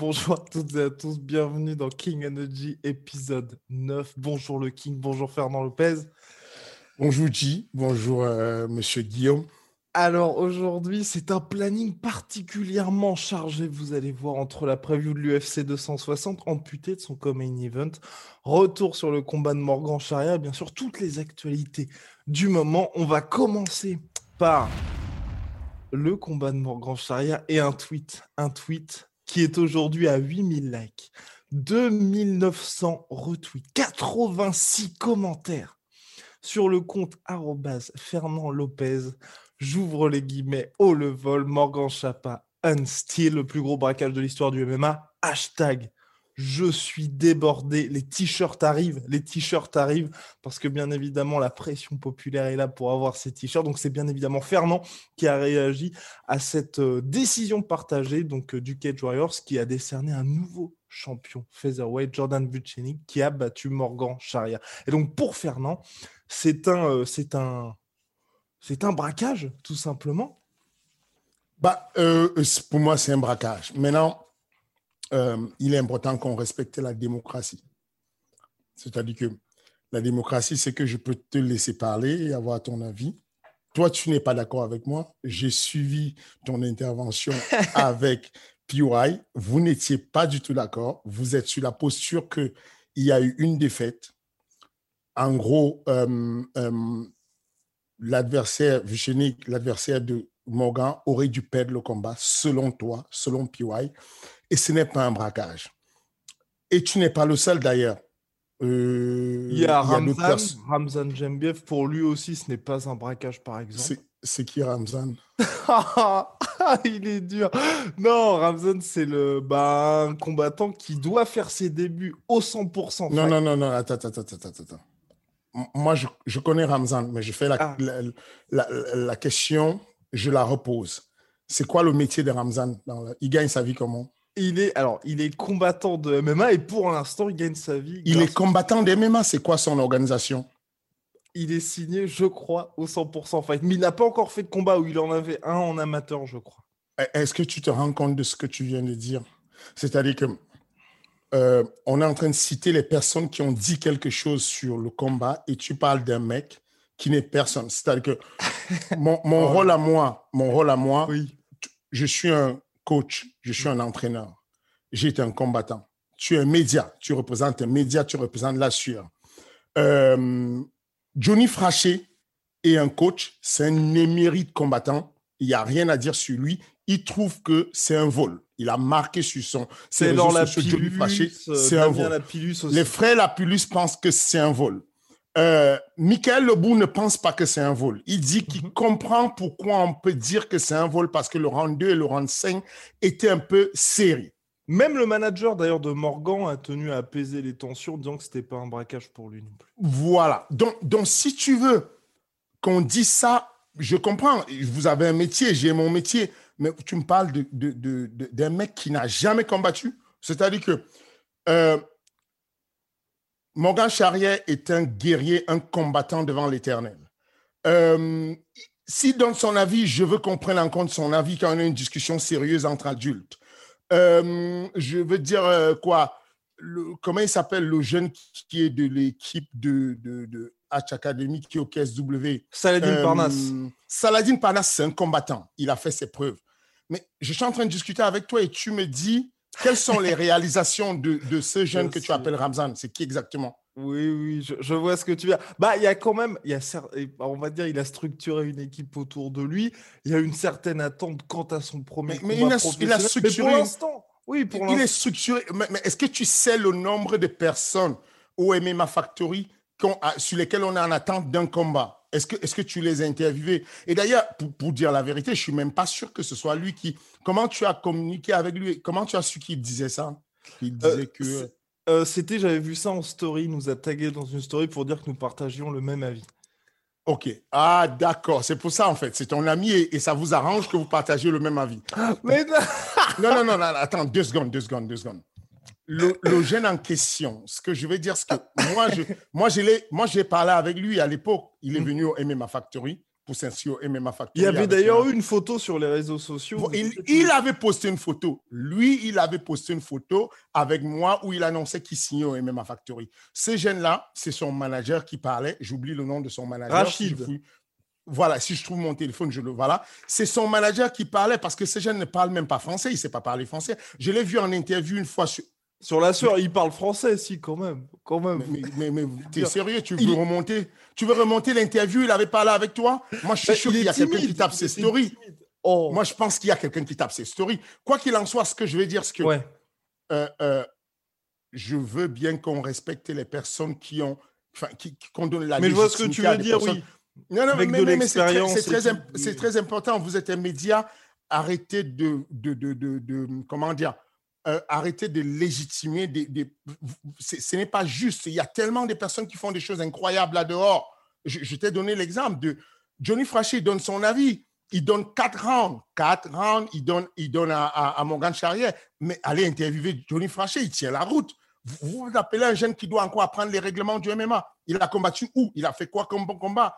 Bonjour à toutes et à tous, bienvenue dans King Energy épisode 9. Bonjour le King, bonjour Fernand Lopez. Bonjour G, bonjour euh, Monsieur Guillaume. Alors aujourd'hui, c'est un planning particulièrement chargé, vous allez voir, entre la preview de l'UFC 260, amputé de son co-main event, retour sur le combat de Morgan Charia, bien sûr, toutes les actualités du moment. On va commencer par le combat de Morgan Charia et un tweet, un tweet qui est aujourd'hui à 8000 likes, 2900 retweets, 86 commentaires sur le compte Fernand Lopez. J'ouvre les guillemets, haut le vol, Morgan Chapa, Unsteel, le plus gros braquage de l'histoire du MMA. Hashtag je suis débordé, les t-shirts arrivent, les t-shirts arrivent, parce que bien évidemment, la pression populaire est là pour avoir ces t-shirts. Donc, c'est bien évidemment Fernand qui a réagi à cette euh, décision partagée donc, euh, du Cage Warriors qui a décerné un nouveau champion featherweight, Jordan Vucenic, qui a battu Morgan Charia. Et donc, pour Fernand, c'est un, euh, un, un braquage, tout simplement. Bah, pour moi, c'est un braquage. Maintenant, euh, il est important qu'on respecte la démocratie. C'est-à-dire que la démocratie, c'est que je peux te laisser parler et avoir ton avis. Toi, tu n'es pas d'accord avec moi. J'ai suivi ton intervention avec PY. Vous n'étiez pas du tout d'accord. Vous êtes sur la posture qu'il y a eu une défaite. En gros, euh, euh, l'adversaire, Vucenic, l'adversaire de Morgan, aurait dû perdre le combat, selon toi, selon PY. Et ce n'est pas un braquage. Et tu n'es pas le seul d'ailleurs. Euh, Il y a Ramzan, Ramzan Jembiev, pour lui aussi, ce n'est pas un braquage, par exemple. C'est- qui Ramzan? Il est dur. Non, Ramzan, c'est le bah, un combattant qui doit faire ses débuts au 100%. Non, non, non, non, attends, attends, attends, attends. Moi, je, je connais Ramzan, mais je fais la, Ah. la, la- la question, je la repose. C'est quoi le métier de Ramzan dans Il gagne sa vie comment? Il est alors, il est combattant de MMA et pour l'instant, il gagne sa vie. Il est combattant des MMA, c'est quoi son organisation? Il est signé, je crois, au 100% fight. Mais il n'a pas encore fait de combat où il en avait un en amateur, je crois. Est-ce que tu te rends compte de ce que tu viens de dire? C'est-à-dire que euh, on est en train de citer les personnes qui ont dit quelque chose sur le combat et tu parles d'un mec qui n'est personne. C'est-à-dire que mon, mon Oh. rôle à moi, mon rôle à moi, Oui. je suis un coach, je suis un entraîneur, j'ai été un combattant. Tu es un média, tu représentes un média, tu représentes la sueur. Euh, Johnny Fraché est un coach, c'est un émérite combattant. Il n'y a rien à dire sur lui. Il trouve que c'est un vol. Il a marqué sur son. C'est la Johnny Fraché, euh, c'est un vol. Lapillus aussi. Les frères Lapulus pensent que c'est un vol. Euh, Michael Lebou ne pense pas que c'est un vol. Il dit qu'il Mhm. comprend pourquoi on peut dire que c'est un vol parce que le round 2 et le round 5 étaient un peu serrés. Même le manager d'ailleurs de Morgan a tenu à apaiser les tensions, disant que c'était pas un braquage pour lui non plus. Voilà. Donc, donc si tu veux qu'on dise ça, je comprends. Vous avez un métier, j'ai mon métier. Mais tu me parles de, de- de- de- d'un mec qui n'a jamais combattu. C'est-à-dire que euh, Morgan Charrier est un guerrier, un combattant devant l'éternel. Euh, S'il donne son avis, je veux qu'on prenne en compte son avis quand on a une discussion sérieuse entre adultes. Euh, je veux dire euh, quoi le- Comment il s'appelle le jeune qui est de l'équipe de, de, de Hatch Academy qui est au KSW Saladin euh, Parnasse. Saladin Parnasse, c'est un combattant. Il a fait ses preuves. Mais je suis en train de discuter avec toi et tu me dis quelles sont les réalisations de, de ce jeune Je que tu appelles Ramzan? C'est qui exactement? Oui, oui, je, vois ce que tu veux dire. Bah, il y a quand même, il y a, on va dire, il a structuré une équipe autour de lui. Il y a une certaine attente quant à son premier mais, mais il, a, structuré. pour l'instant, oui, pour Il est structuré. Mais, est-ce que tu sais le nombre de personnes au MMA Factory sur lesquelles on est en attente d'un combat? Est-ce que, est que tu les as interviewés Et d'ailleurs, pour, dire la vérité, je suis même pas sûr que ce soit lui qui. Comment tu as communiqué avec lui? Comment tu as su qu'il disait ça? Il euh, disait que. Euh, c'était, j'avais vu ça en story, il nous a tagué dans une story pour dire que nous partagions le même avis. Ok. Ah, d'accord. C'est pour ça, en fait. C'est ton ami et, ça vous arrange que vous partagiez le même avis. Mais non, non, non, non, attends, deux secondes, deux secondes, deux secondes. Le, le jeune en question, ce que je vais dire, c'est que moi, je, moi, moi, j'ai parlé avec lui à l'époque. Il est mm. venu au MMA Factory pour s'inscrire au MMA Factory. Il y avait d'ailleurs eu une photo sur les réseaux sociaux. il, avait posté une photo. Lui, il avait posté une photo avec moi où il annonçait qu'il signait au MMA Factory. Ces jeunes-là, c'est son manager qui parlait. J'oublie le nom de son manager. Rachid. voilà, si je trouve mon téléphone, je le voilà. C'est son manager qui parlait parce que ces jeunes ne parlent même pas français. Il ne sait pas parler français. Je l'ai vu en interview une fois sur, sur la sueur, il parle français, si, quand même. Quand même. Mais, mais, t'es sérieux, tu veux remonter? Tu veux remonter l'interview Il avait parlé avec toi? Moi, je suis sûr qu'il y a quelqu'un qui tape ses stories. Oh. Moi, je pense qu'il y a quelqu'un qui tape ses stories. Quoi qu'il en soit, ce que je vais dire, c'est que euh, euh, je veux bien qu'on respecte les personnes qui ont. Enfin, qui, qu'on donne la Mais je vois ce que tu veux dire, oui. Non, non, Avec mais, de c'est très, très, très, important. Vous êtes un média. Arrêtez de, de, de, de comment dire? Euh, arrêter de légitimer des. ce n'est pas juste. Il y a tellement de personnes qui font des choses incroyables là dehors. Je, t'ai donné l'exemple de Johnny Frachet, donne son avis. Il donne quatre rounds. Quatre rounds, il donne, il donne à, à, Morgan Charrière. Mais allez interviewer Johnny Frachet, il tient la route. Vous, appelez un jeune qui doit encore apprendre les règlements du MMA. Il a combattu où? Il a fait quoi comme bon combat?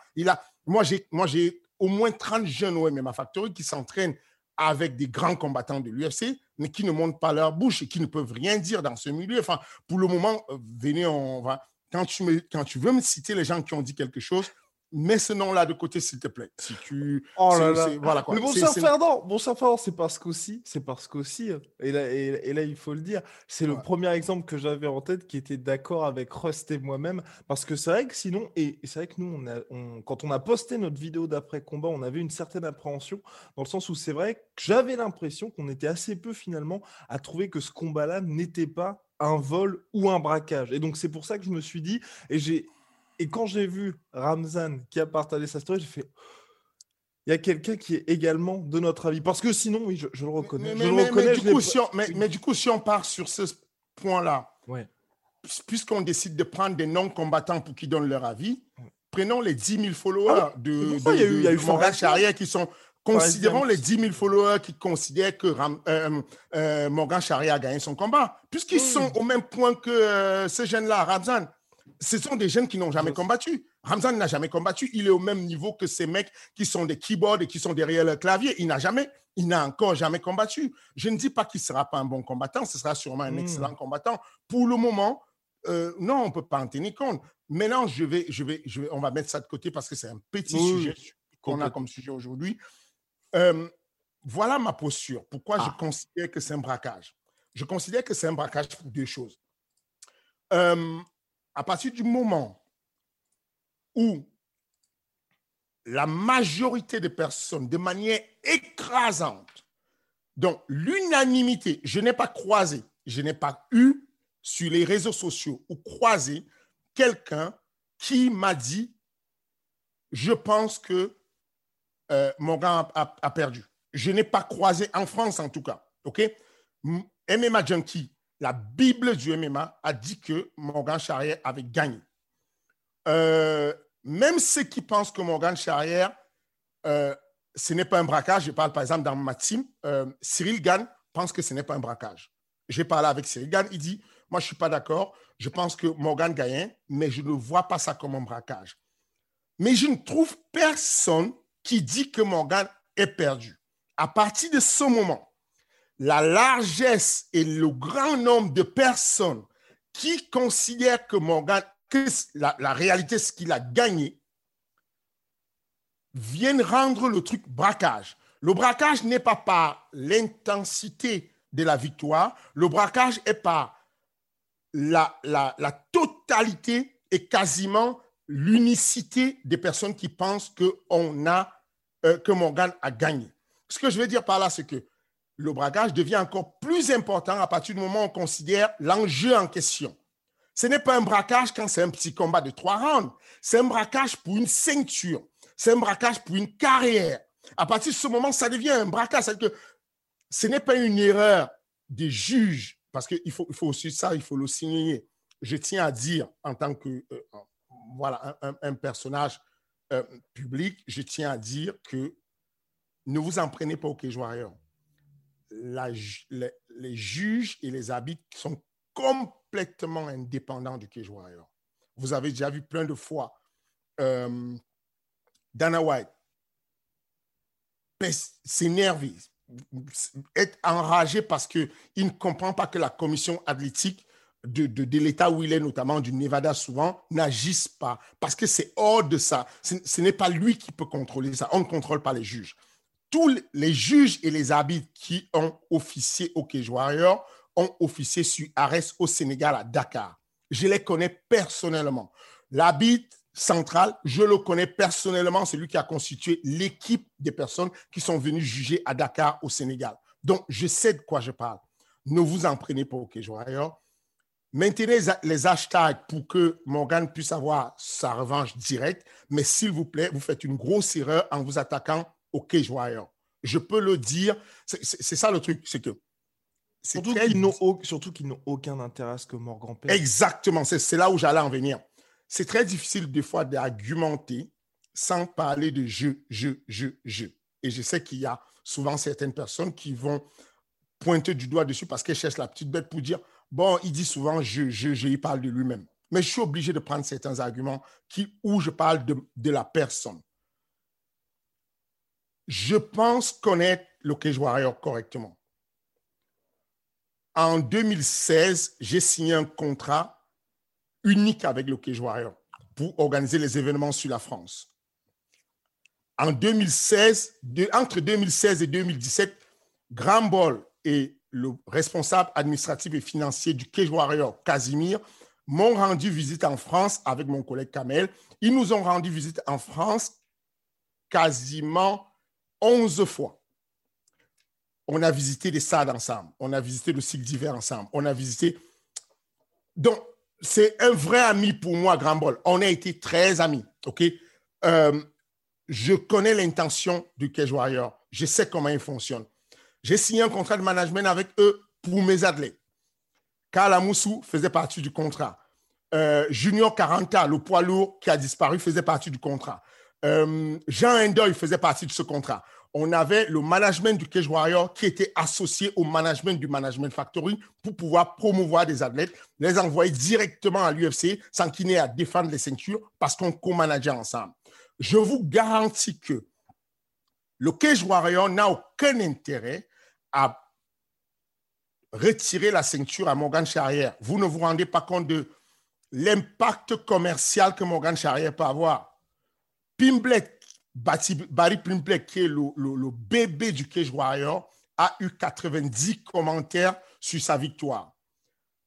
Moi, j'ai au moins 30 jeunes au MMA Factory qui s'entraînent avec des grands combattants de l'UFC, mais qui ne montent pas leur bouche et qui ne peuvent rien dire dans ce milieu. Enfin, pour le moment, euh, venez, on va. Quand tu, me, quand tu veux me citer les gens qui ont dit quelque chose, mets ce nom-là de côté, s'il te plaît. Si tu. Oh là là. Voilà quoi. Mais bon sang Ferdinand, bon Ferdinand, c'est parce qu'aussi, c'est parce qu'aussi, et là, et, là, il faut le dire, c'est le premier exemple que j'avais en tête qui était d'accord avec Rust et moi-même, parce que c'est vrai que sinon, et, c'est vrai que nous, on a, quand on a posté notre vidéo d'après combat, on avait une certaine appréhension, dans le sens où c'est vrai que j'avais l'impression qu'on était assez peu finalement à trouver que ce combat-là n'était pas un vol ou un braquage. Et donc c'est pour ça que je me suis dit, et j'ai et quand j'ai vu Ramzan qui a partagé sa story, j'ai fait il y a quelqu'un qui est également de notre avis. Parce que sinon, oui, je, le reconnais. Mais, mais, du coup, si on, mais, du coup, si on part sur ce point-là, ouais. puisqu'on décide de prendre des non-combattants pour qu'ils donnent leur avis, prenons les 10 000 followers ah de, de, il y a eu, il y a eu Morgan Charrière qui sont. Considérons les 10 000 followers qui considèrent que euh, euh, Morgan Charrière a gagné son combat, puisqu'ils sont au même point que euh, ces jeunes-là, Ramzan ce sont des jeunes qui n'ont jamais combattu. Ramzan n'a jamais combattu. Il est au même niveau que ces mecs qui sont des keyboards et qui sont derrière le clavier. Il n'a jamais, il n'a encore jamais combattu. Je ne dis pas qu'il ne sera pas un bon combattant. Ce sera sûrement un hmm. excellent combattant. Pour le moment, euh, non, on ne peut pas en tenir compte. Maintenant, je vais, je vais, je vais, on va mettre ça de côté parce que c'est un petit sujet qu'on a comme sujet aujourd'hui. Euh, voilà ma posture. Pourquoi je ah. considère que c'est un braquage? Je considère que c'est un braquage pour deux choses. Euh, à partir du moment où la majorité des personnes, de manière écrasante, donc l'unanimité, je n'ai pas croisé, je n'ai pas eu sur les réseaux sociaux ou croisé quelqu'un qui m'a dit, je pense que euh, Morgan a, a, perdu. Je n'ai pas croisé en France en tout cas. OK? MMA Junkie la Bible du MMA a dit que Morgan Charrière avait gagné. Euh, même ceux qui pensent que Morgan Charrière, euh, ce n'est pas un braquage, je parle par exemple dans ma team, euh, Cyril Gann pense que ce n'est pas un braquage. J'ai parlé avec Cyril Gann, il dit, moi je ne suis pas d'accord, je pense que Morgan gagne, mais je ne vois pas ça comme un braquage. Mais je ne trouve personne qui dit que Morgan est perdu. À partir de ce moment, la largesse et le grand nombre de personnes qui considèrent que Morgan, que la, réalité, ce qu'il a gagné, viennent rendre le truc braquage. Le braquage n'est pas par l'intensité de la victoire, le braquage est par la, totalité et quasiment l'unicité des personnes qui pensent que, on a, euh, que Morgan a gagné. Ce que je veux dire par là, c'est que le braquage devient encore plus important à partir du moment où on considère l'enjeu en question. Ce n'est pas un braquage quand c'est un petit combat de trois rounds. C'est un braquage pour une ceinture. C'est un braquage pour une carrière. À partir de ce moment, ça devient un braquage. C'est que ce n'est pas une erreur des juges, parce qu'il faut, il faut aussi ça, il faut le signer. Je tiens à dire, en tant que euh, voilà, un, personnage euh, public, je tiens à dire que ne vous en prenez pas au cage les, juges et les habits sont complètement indépendants du cage Vous avez déjà vu plein de fois euh, Dana White s'énerver, être enragé parce qu'il ne comprend pas que la commission athlétique de, de, l'État où il est, notamment du Nevada souvent, n'agisse pas parce que c'est hors de ça. Ce, n'est pas lui qui peut contrôler ça. On ne contrôle pas les juges. Tous les juges et les habits qui ont officié au Cage ont officié sur Arrest au Sénégal à Dakar. Je les connais personnellement. L'habit central, je le connais personnellement, c'est lui qui a constitué l'équipe des personnes qui sont venues juger à Dakar au Sénégal. Donc, je sais de quoi je parle. Ne vous en prenez pas au Cage Maintenez les hashtags pour que Morgan puisse avoir sa revanche directe, mais s'il vous plaît, vous faites une grosse erreur en vous attaquant au cage Je peux le dire, c'est ça le truc, c'est que. Surtout qu'ils n'ont aucun intérêt à ce que Morgan perde. Exactement, c'est là où j'allais en venir. C'est très difficile des fois d'argumenter sans parler de je, je, je, je. Et je sais qu'il y a souvent certaines personnes qui vont pointer du doigt dessus parce qu'elles cherchent la petite bête pour dire Bon, il dit souvent, je, je, je, il parle de lui-même. Mais je suis obligé de prendre certains arguments qui, où je parle de, de la personne. Je pense connaître le Cage Warrior correctement. En 2016, j'ai signé un contrat unique avec le Cage Warrior pour organiser les événements sur la France. En 2016, entre 2016 et 2017, Grand Ball et le responsable administratif et financier du Cage Warrior, Casimir, m'ont rendu visite en France avec mon collègue Kamel. Ils nous ont rendu visite en France quasiment 11 fois. On a visité des stades ensemble, on a visité le cycle d'hiver ensemble, on a visité. Donc, c'est un vrai ami pour moi, Grand Ball. On a été très amis, OK? Euh, je connais l'intention du Cage Warrior. Je sais comment il fonctionne. J'ai signé un contrat de management avec eux pour mes athlètes. Karl Amoussou faisait partie du contrat. Euh, Junior 40 le poids lourd qui a disparu, faisait partie du contrat. Euh, Jean Endoy faisait partie de ce contrat. On avait le management du Cage Warrior qui était associé au management du Management Factory pour pouvoir promouvoir des athlètes, les envoyer directement à l'UFC sans qu'ils n'aient à défendre les ceintures parce qu'on co-manageait ensemble. Je vous garantis que le Cage Warrior n'a aucun intérêt à retirer la ceinture à Morgan Charrière. Vous ne vous rendez pas compte de l'impact commercial que Morgan Charrière peut avoir. Pimblek, Barry Pimblek, qui est le, bébé du Cage Warrior, a eu 90 commentaires sur sa victoire.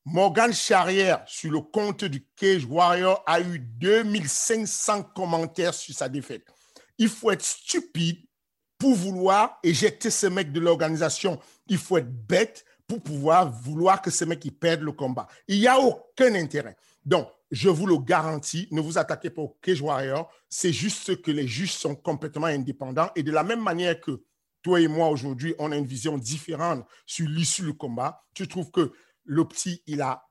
Morgan Charrière, sur le compte du Cage Warrior, a eu 2500 commentaires sur sa défaite. Il faut être stupide pour vouloir éjecter ce mec de l'organisation, il faut être bête pour pouvoir vouloir que ce mec perde le combat. Il n'y a aucun intérêt. Donc, je vous le garantis, ne vous attaquez pas au Cage Warrior. C'est juste que les juges sont complètement indépendants. Et de la même manière que toi et moi, aujourd'hui, on a une vision différente sur l'issue du combat, tu trouves que le petit, il a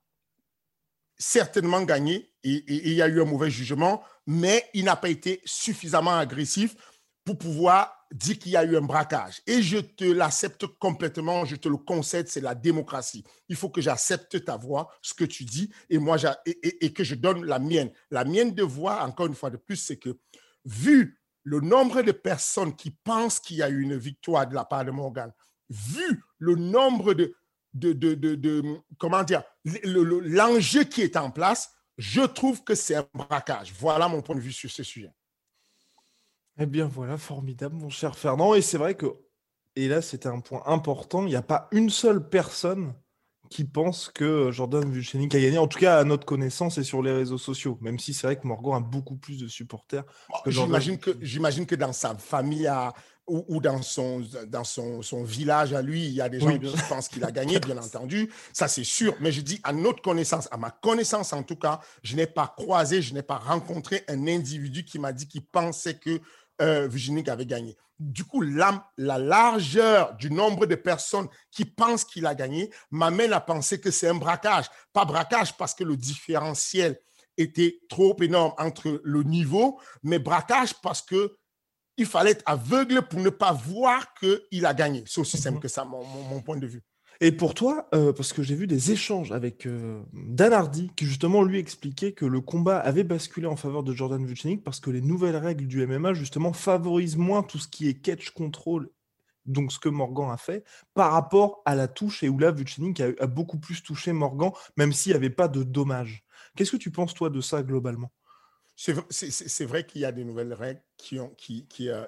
certainement gagné et il y a eu un mauvais jugement, mais il n'a pas été suffisamment agressif pour pouvoir dit qu'il y a eu un braquage. Et je te l'accepte complètement, je te le concède, c'est la démocratie. Il faut que j'accepte ta voix, ce que tu dis, et moi, et, que je donne la mienne. La mienne de voix, encore une fois de plus, c'est que vu le nombre de personnes qui pensent qu'il y a eu une victoire de la part de Morgan, vu le nombre de, de, de, de, comment dire, l'enjeu qui est en place, je trouve que c'est un braquage. Voilà mon point de vue sur ce sujet. Eh bien voilà, formidable, mon cher Fernand. Et c'est vrai que, et là c'était un point important, il n'y a pas une seule personne qui pensent que Jordan Vucenic a gagné, en tout cas à notre connaissance et sur les réseaux sociaux, même si c'est vrai que Morgan a beaucoup plus de supporters. J'imagine que, j'imagine que dans sa famille ou, dans, son, dans son, son, village à lui, il y a des gens qui pensent qu'il a gagné, bien entendu, ça c'est sûr. Mais je dis à notre connaissance, à ma connaissance en tout cas, je n'ai pas croisé, je n'ai pas rencontré un individu qui m'a dit qu'il pensait que euh, avait gagné. Du coup, la, la, largeur du nombre de personnes qui pensent qu'il a gagné m'amène à penser que c'est un braquage. Pas braquage parce que le différentiel était trop énorme entre le niveau, mais braquage parce que il fallait être aveugle pour ne pas voir qu'il a gagné. C'est aussi simple mhm. que ça, mon point de vue. Et pour toi, euh, parce que j'ai vu des échanges avec euh, Dan Hardy, qui justement lui expliquait que le combat avait basculé en faveur de Jordan Vucenic parce que les nouvelles règles du MMA justement favorisent moins tout ce qui est catch control, donc ce que Morgan a fait, par rapport à la touche et où là Vucenic a, beaucoup plus touché Morgan, même s'il n'y avait pas de dommages. Qu'est-ce que tu penses toi de ça globalement? C'est vrai qu'il y a des nouvelles règles qui ont, qui, qui euh,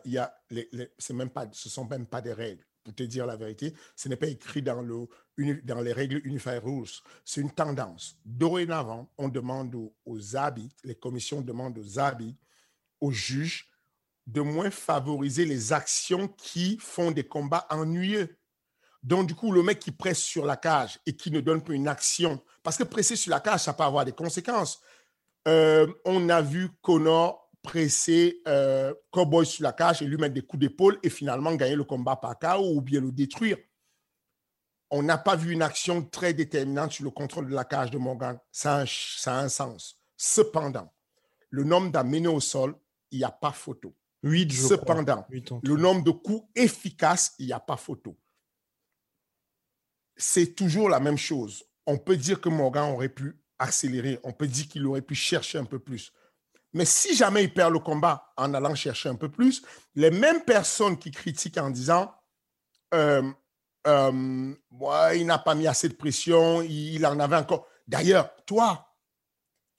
même pas, ce sont même pas des règles pour te dire la vérité, ce n'est pas écrit dans, le, dans les règles Unified Rules. C'est une tendance. Dorénavant, on demande aux, aux les commissions demandent aux habits, aux juges, de moins favoriser les actions qui font des combats ennuyeux. Donc, du coup, le mec qui presse sur la cage et qui ne donne pas une action, parce que presser sur la cage, ça peut avoir des conséquences. Euh, on a vu Connor presser euh, Cowboy sur la cage et lui mettre des coups d'épaule et finalement gagner le combat par KO ou bien le détruire. On n'a pas vu une action très déterminante sur le contrôle de la cage de Morgan. Ça a, ça a un sens. Cependant, le nombre d'amener au sol, il n'y a pas photo. Oui, Cependant, le nombre de coups efficaces, il n'y a pas photo. C'est toujours la même chose. On peut dire que Morgan aurait pu accélérer. On peut dire qu'il aurait pu chercher un peu plus. Mais si jamais il perd le combat en allant chercher un peu plus, les mêmes personnes qui critiquent en disant euh, euh, il n'a pas mis assez de pression, il, en avait encore. D'ailleurs, toi,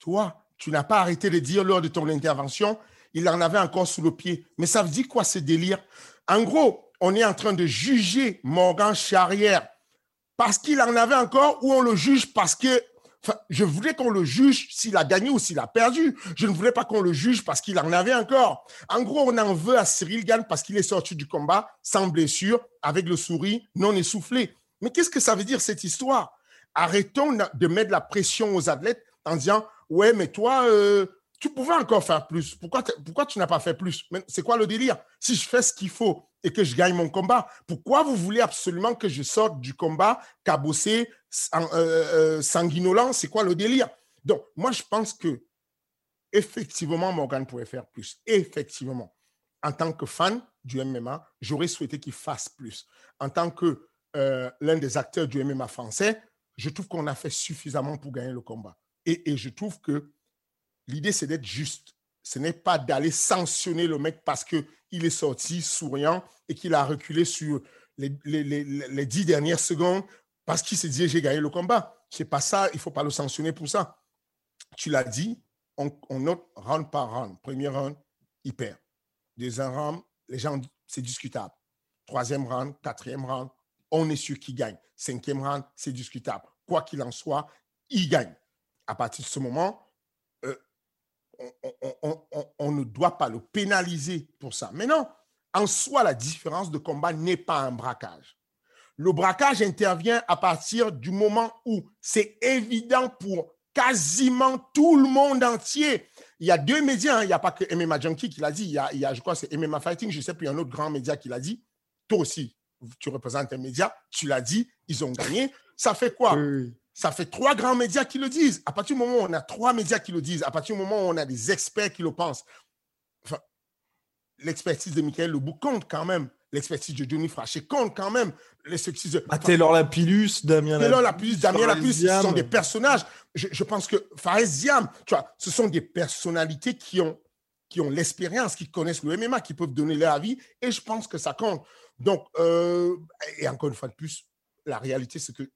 toi, tu n'as pas arrêté de dire lors de ton intervention, il en avait encore sous le pied. Mais ça veut dire quoi ce délire? En gros, on est en train de juger Morgan Charrière parce qu'il en avait encore ou on le juge parce que je voulais qu'on le juge s'il a gagné ou s'il a perdu. Je ne voulais pas qu'on le juge parce qu'il en avait encore. En gros, on en veut à Cyril Gann parce qu'il est sorti du combat sans blessure, avec le sourire non essoufflé. Mais qu'est-ce que ça veut dire cette histoire? Arrêtons de mettre la pression aux athlètes en disant Ouais, mais toi, euh, tu pouvais encore faire plus. Pourquoi, pourquoi tu n'as pas fait plus? C'est quoi le délire? Si je fais ce qu'il faut et que je gagne mon combat, pourquoi vous voulez absolument que je sorte du combat cabossé, euh, euh, sanguinolent? C'est quoi le délire? Donc, moi, je pense que effectivement, Morgan pourrait faire plus. Effectivement. En tant que fan du MMA, j'aurais souhaité qu'il fasse plus. En tant que euh, l'un des acteurs du MMA français, je trouve qu'on a fait suffisamment pour gagner le combat. Et, et je trouve que L'idée, c'est d'être juste. Ce n'est pas d'aller sanctionner le mec parce qu'il est sorti souriant et qu'il a reculé sur les, dix dernières secondes parce qu'il s'est dit j'ai gagné le combat. C'est pas ça, il ne faut pas le sanctionner pour ça. Tu l'as dit, on, note round par round. Premier round, il perd. Deuxième round, les gens, c'est discutable. Troisième round, quatrième round, on est sûr qu'il gagne. Cinquième round, c'est discutable. Quoi qu'il en soit, il gagne. À partir de ce moment, on, ne doit pas le pénaliser pour ça. Mais non, en soi, la différence de combat n'est pas un braquage. Le braquage intervient à partir du moment où c'est évident pour quasiment tout le monde entier. Il y a deux médias, hein. il n'y a pas que MMA Junkie qui l'a dit, il y, a, je crois c'est MMA Fighting, je sais, puis il y a un autre grand média qui l'a dit. Toi aussi, tu représentes un média, tu l'as dit, ils ont gagné. Ça fait quoi? Ça fait trois grands médias qui le disent. À partir du moment où on a trois médias qui le disent, à partir du moment où on a des experts qui le pensent, enfin, l'expertise de Michael Lebou compte quand même. L'expertise de Johnny Fraché compte quand même. L'expertise de. Ah, Taylor Lapillus, Damien Taylor Lapillus, Damien Lapillus, ce sont des personnages. Je, pense que Fares Diam, tu vois, ce sont des personnalités qui ont, qui ont l'expérience, qui connaissent le MMA, qui peuvent donner leur avis. Et je pense que ça compte. Donc, euh, et encore une fois de plus, la réalité, c'est que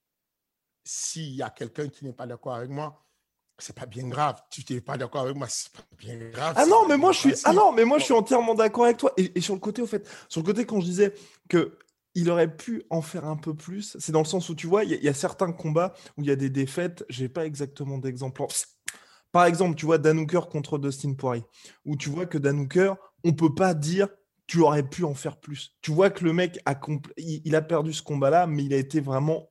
s'il y a quelqu'un qui n'est pas d'accord avec moi, c'est pas bien grave. Tu n'es pas d'accord avec moi, c'est pas bien grave. Ah non, mais moi je suis, ah non, mais moi je suis entièrement d'accord avec toi. Et, sur le côté, au fait, sur le côté quand je disais que il aurait pu en faire un peu plus. C'est dans le sens où tu vois, il y, a certains combats où il y a des défaites. J'ai pas exactement d'exemple. Par exemple, tu vois Danouker contre Dustin Poirier, où tu vois que Danouker, on peut pas dire tu aurais pu en faire plus. Tu vois que le mec a il, a perdu ce combat-là, mais il a été vraiment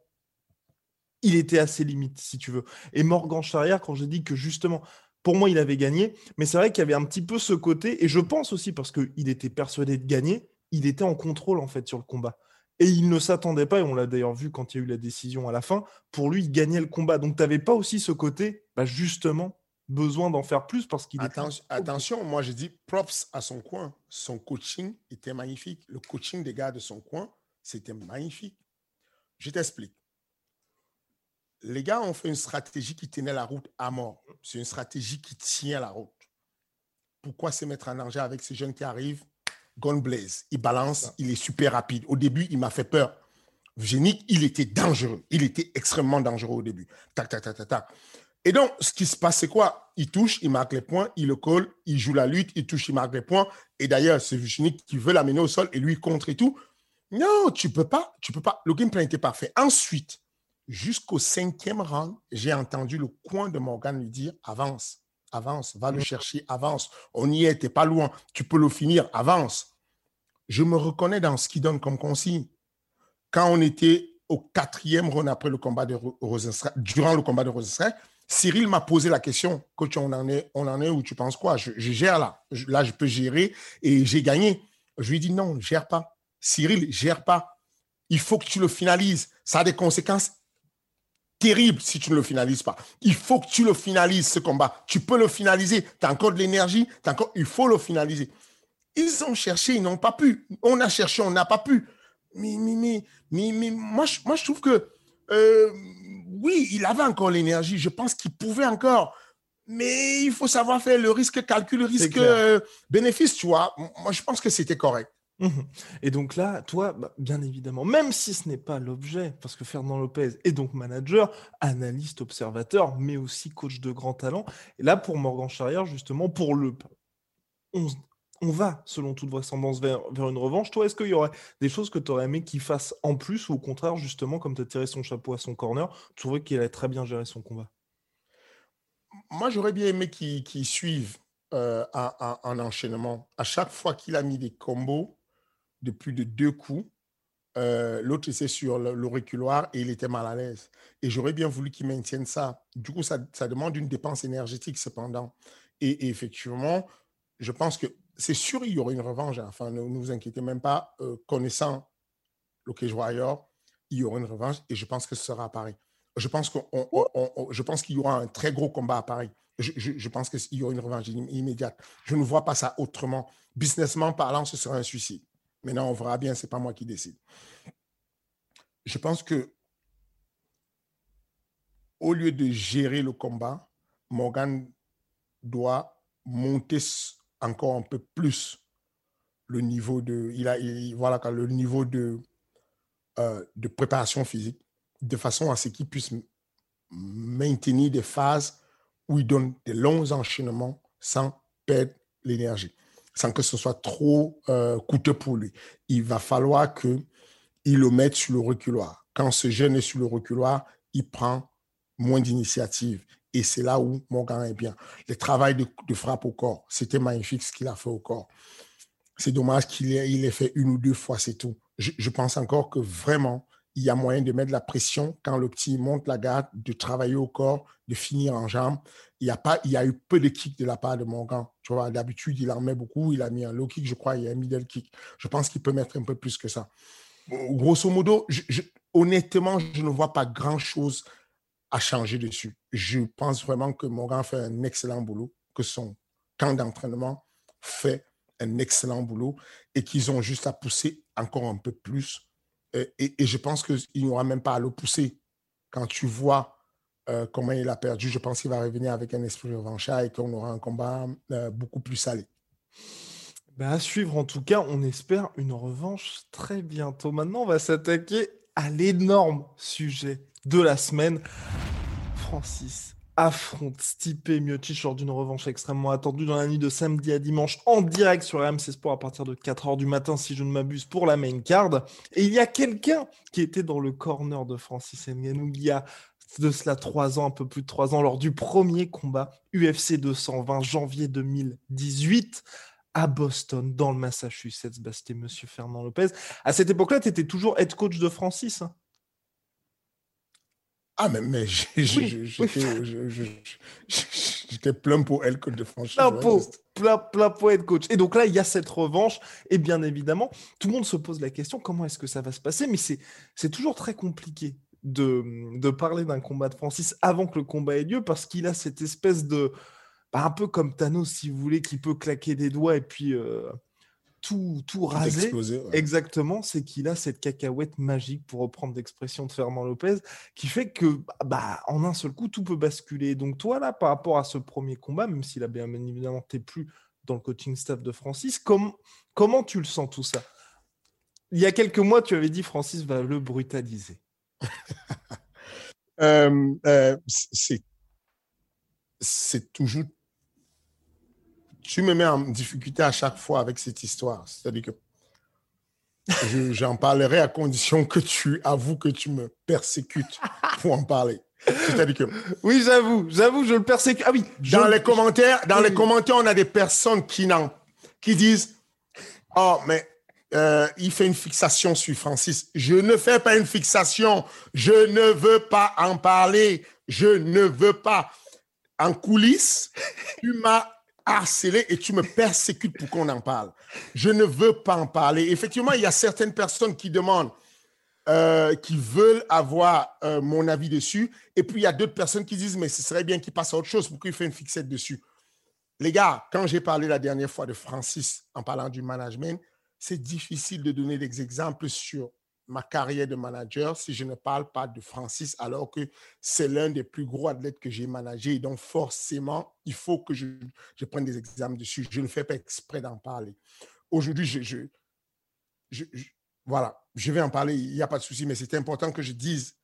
il était à ses limites, si tu veux. Et Morgan Charrière, quand j'ai dit que justement, pour moi, il avait gagné, mais c'est vrai qu'il y avait un petit peu ce côté, et je pense aussi parce qu'il était persuadé de gagner, il était en contrôle en fait sur le combat. Et il ne s'attendait pas, et on l'a d'ailleurs vu quand il y a eu la décision à la fin, pour lui, il gagnait le combat. Donc, tu n'avais pas aussi ce côté, bah, justement, besoin d'en faire plus parce qu'il Attention, attention, moi je dis props à son coin. Son coaching était magnifique. Le coaching des gars de son coin, c'était magnifique. Je t'explique. Les gars ont fait une stratégie qui tenait la route à mort. C'est une stratégie qui tient la route. Pourquoi se mettre en danger avec ces jeunes qui arrivent? Gone Blaze, il balance, il est super rapide. Au début, il m'a fait peur. Génique, il était dangereux. Il était extrêmement dangereux au début. Tac, tac, tac, tac, tac. Et donc, ce qui se passe, c'est quoi? Il touche, il marque les points, il le colle, il joue la lutte, il touche, il marque les points. Et d'ailleurs, c'est Génique qui veut l'amener au sol et lui contre et tout. Non, tu peux pas, tu peux pas. Le game plan était parfait. Ensuite, jusqu'au cinquième round, j'ai entendu le coin de Morgan lui dire avance, avance, va le mm. chercher, avance. On y est, pas loin. Tu peux le finir, avance. Je me reconnais dans ce qu'il donne comme consigne. Quand on était au quatrième round après le combat de Rosenstrike, durant le combat de Rosenstrike, Cyril m'a posé la question, coach, on en est, on en est où? Tu penses quoi? Je, gère là. là, je peux gérer et j'ai gagné. Je lui ai dit non, gère pas. Cyril, gère pas. Il faut que tu le finalises. Ça a des conséquences terrible si tu ne le finalises pas. Il faut que tu le finalises, ce combat. Tu peux le finaliser. Tu as encore de l'énergie. Encore... Il faut le finaliser. Ils ont cherché, ils n'ont pas pu. On a cherché, on n'a pas pu. Mais, mais, mais, mais, moi, je, moi, je trouve que euh, oui, il avait encore l'énergie. Je pense qu'il pouvait encore. Mais il faut savoir faire le risque calcul, le risque euh, bénéfice, tu vois. Moi, je pense que c'était correct. Et donc là, toi, bah, bien évidemment, même si ce n'est pas l'objet, parce que Fernand Lopez est donc manager, analyste, observateur, mais aussi coach de grand talent. Et là, pour Morgan Charrière, justement, pour le. On, va, selon toute vraisemblance, vers, vers une revanche. Toi, est-ce qu'il y aurait des choses que tu aurais aimé qu'il fasse en plus, ou au contraire, justement, comme tu as tiré son chapeau à son corner, tu trouvais qu'il a très bien géré son combat? Moi, j'aurais bien aimé qu'il suive euh, un enchaînement. À chaque fois qu'il a mis des combos, de plus de deux coups. Euh, l'autre était sur l'auriculaire et il était mal à l'aise. Et j'aurais bien voulu qu'il maintienne ça. Du coup, ça, demande une dépense énergétique cependant. Et, effectivement, je pense que c'est sûr il y aura une revanche. Enfin, ne, vous inquiétez même pas. Euh, connaissant le Cage Warrior, il y aura une revanche et je pense que ce sera à Paris. Je pense qu'il y aura un très gros combat à Paris. Je, je pense qu'il y aura une revanche immédiate. Je ne vois pas ça autrement. Businessment parlant, ce sera un suicide. Maintenant, on verra bien, ce n'est pas moi qui décide. Je pense que au lieu de gérer le combat, Morgan doit monter encore un peu plus le niveau de, il a, voilà, le niveau de, euh, de préparation physique, de façon à ce qu'il puisse maintenir des phases où il donne des longs enchaînements sans perdre l'énergie sans que ce soit trop euh, coûteux pour lui. Il va falloir qu'il le mette sur le reculoir. Quand ce jeune est sur le reculoir, il prend moins d'initiative. Et c'est là où Morgan est bien. Le travail de, frappe au corps, c'était magnifique ce qu'il a fait au corps. C'est dommage qu'il ait, il ait fait une ou deux fois, c'est tout. je, pense encore que vraiment, il y a moyen de mettre la pression quand le petit monte la garde, de travailler au corps, de finir en jambes. Il y a, pas, il y a eu peu de kicks de la part de Morgan. Tu vois, d'habitude, il en met beaucoup. Il a mis un low kick, je crois, il a un middle kick. Je pense qu'il peut mettre un peu plus que ça. Grosso modo, honnêtement, je ne vois pas grand-chose à changer dessus. Je pense vraiment que Morgan fait un excellent boulot, que son camp d'entraînement fait un excellent boulot et qu'ils ont juste à pousser encore un peu plus et, je pense qu'il n'y aura même pas à le pousser. Quand tu vois euh, comment il a perdu, je pense qu'il va revenir avec un esprit revanchard et qu'on aura un combat euh, beaucoup plus salé. Bah, à suivre en tout cas, on espère une revanche très bientôt. Maintenant, on va s'attaquer à l'énorme sujet de la semaine. Francis affronte Stipe Miocic lors d'une revanche extrêmement attendue dans la nuit de samedi à dimanche en direct sur RMC Sport à partir de 4h du matin, si je ne m'abuse, pour la main card. Et il y a quelqu'un qui était dans le corner de Francis Ngannou il y a de cela trois ans, un peu plus de trois ans, lors du premier combat UFC 220, janvier 2018 à Boston, dans le Massachusetts. Bah, C'était Monsieur Fernand Lopez. À cette époque-là, tu étais toujours head coach de Francis. Hein? Ah, mais, mais j'étais plein pour head coach de. Plein pour, plein, plein pour head coach. Et donc là, il y a cette revanche. Et bien évidemment, tout le monde se pose la question comment est-ce que ça va se passer? Mais c'est toujours très compliqué de, de parler d'un combat de Francis avant que le combat ait lieu parce qu'il a cette espèce de bah, un peu comme Thanos, si vous voulez, qui peut claquer des doigts et puis euh, tout, tout, raser. Exactement, c'est qu'il a cette cacahuète magique, pour reprendre l'expression de Fernand Lopez, qui fait que, bah, en un seul coup, tout peut basculer. Donc, toi, là, par rapport à ce premier combat, même s'il a bien évidemment, t'es plus dans le coaching staff de Francis, comment tu le sens tout ça? Il y a quelques mois, tu avais dit Francis va le brutaliser. Euh, euh, c'est toujours tu me mets en difficulté à chaque fois avec cette histoire. C'est-à-dire que j'en parlerai à condition que tu avoues que tu me persécutes pour en parler. C'est-à-dire que. Oui, j'avoue, j'avoue, je le persécute. Ah oui. Dans les commentaires, dans les commentaires, on a des personnes qui, qui disent Oh, mais euh, il fait une fixation sur Francis. Je ne fais pas une fixation. Je ne veux pas en parler. Je ne veux pas. En coulisses, tu m'as harcelé et tu me persécutes pour qu'on en parle. Je ne veux pas en parler. Effectivement, il y a certaines personnes qui demandent, euh, qui veulent avoir euh, mon avis dessus. Et puis, il y a d'autres personnes qui disent, mais ce serait bien qu'il passe à autre chose. Pourquoi il fait une fixette dessus? Les gars, quand j'ai parlé la dernière fois de Francis en parlant du management, c'est difficile de donner des exemples sur ma carrière de manager si je ne parle pas de Francis, alors que c'est l'un des plus gros athlètes que j'ai managé. Donc, forcément, il faut que je, prenne des exemples dessus. Je ne fais pas exprès d'en parler. Aujourd'hui, je, voilà, je vais en parler, il n'y a pas de souci, mais c'est important que je dise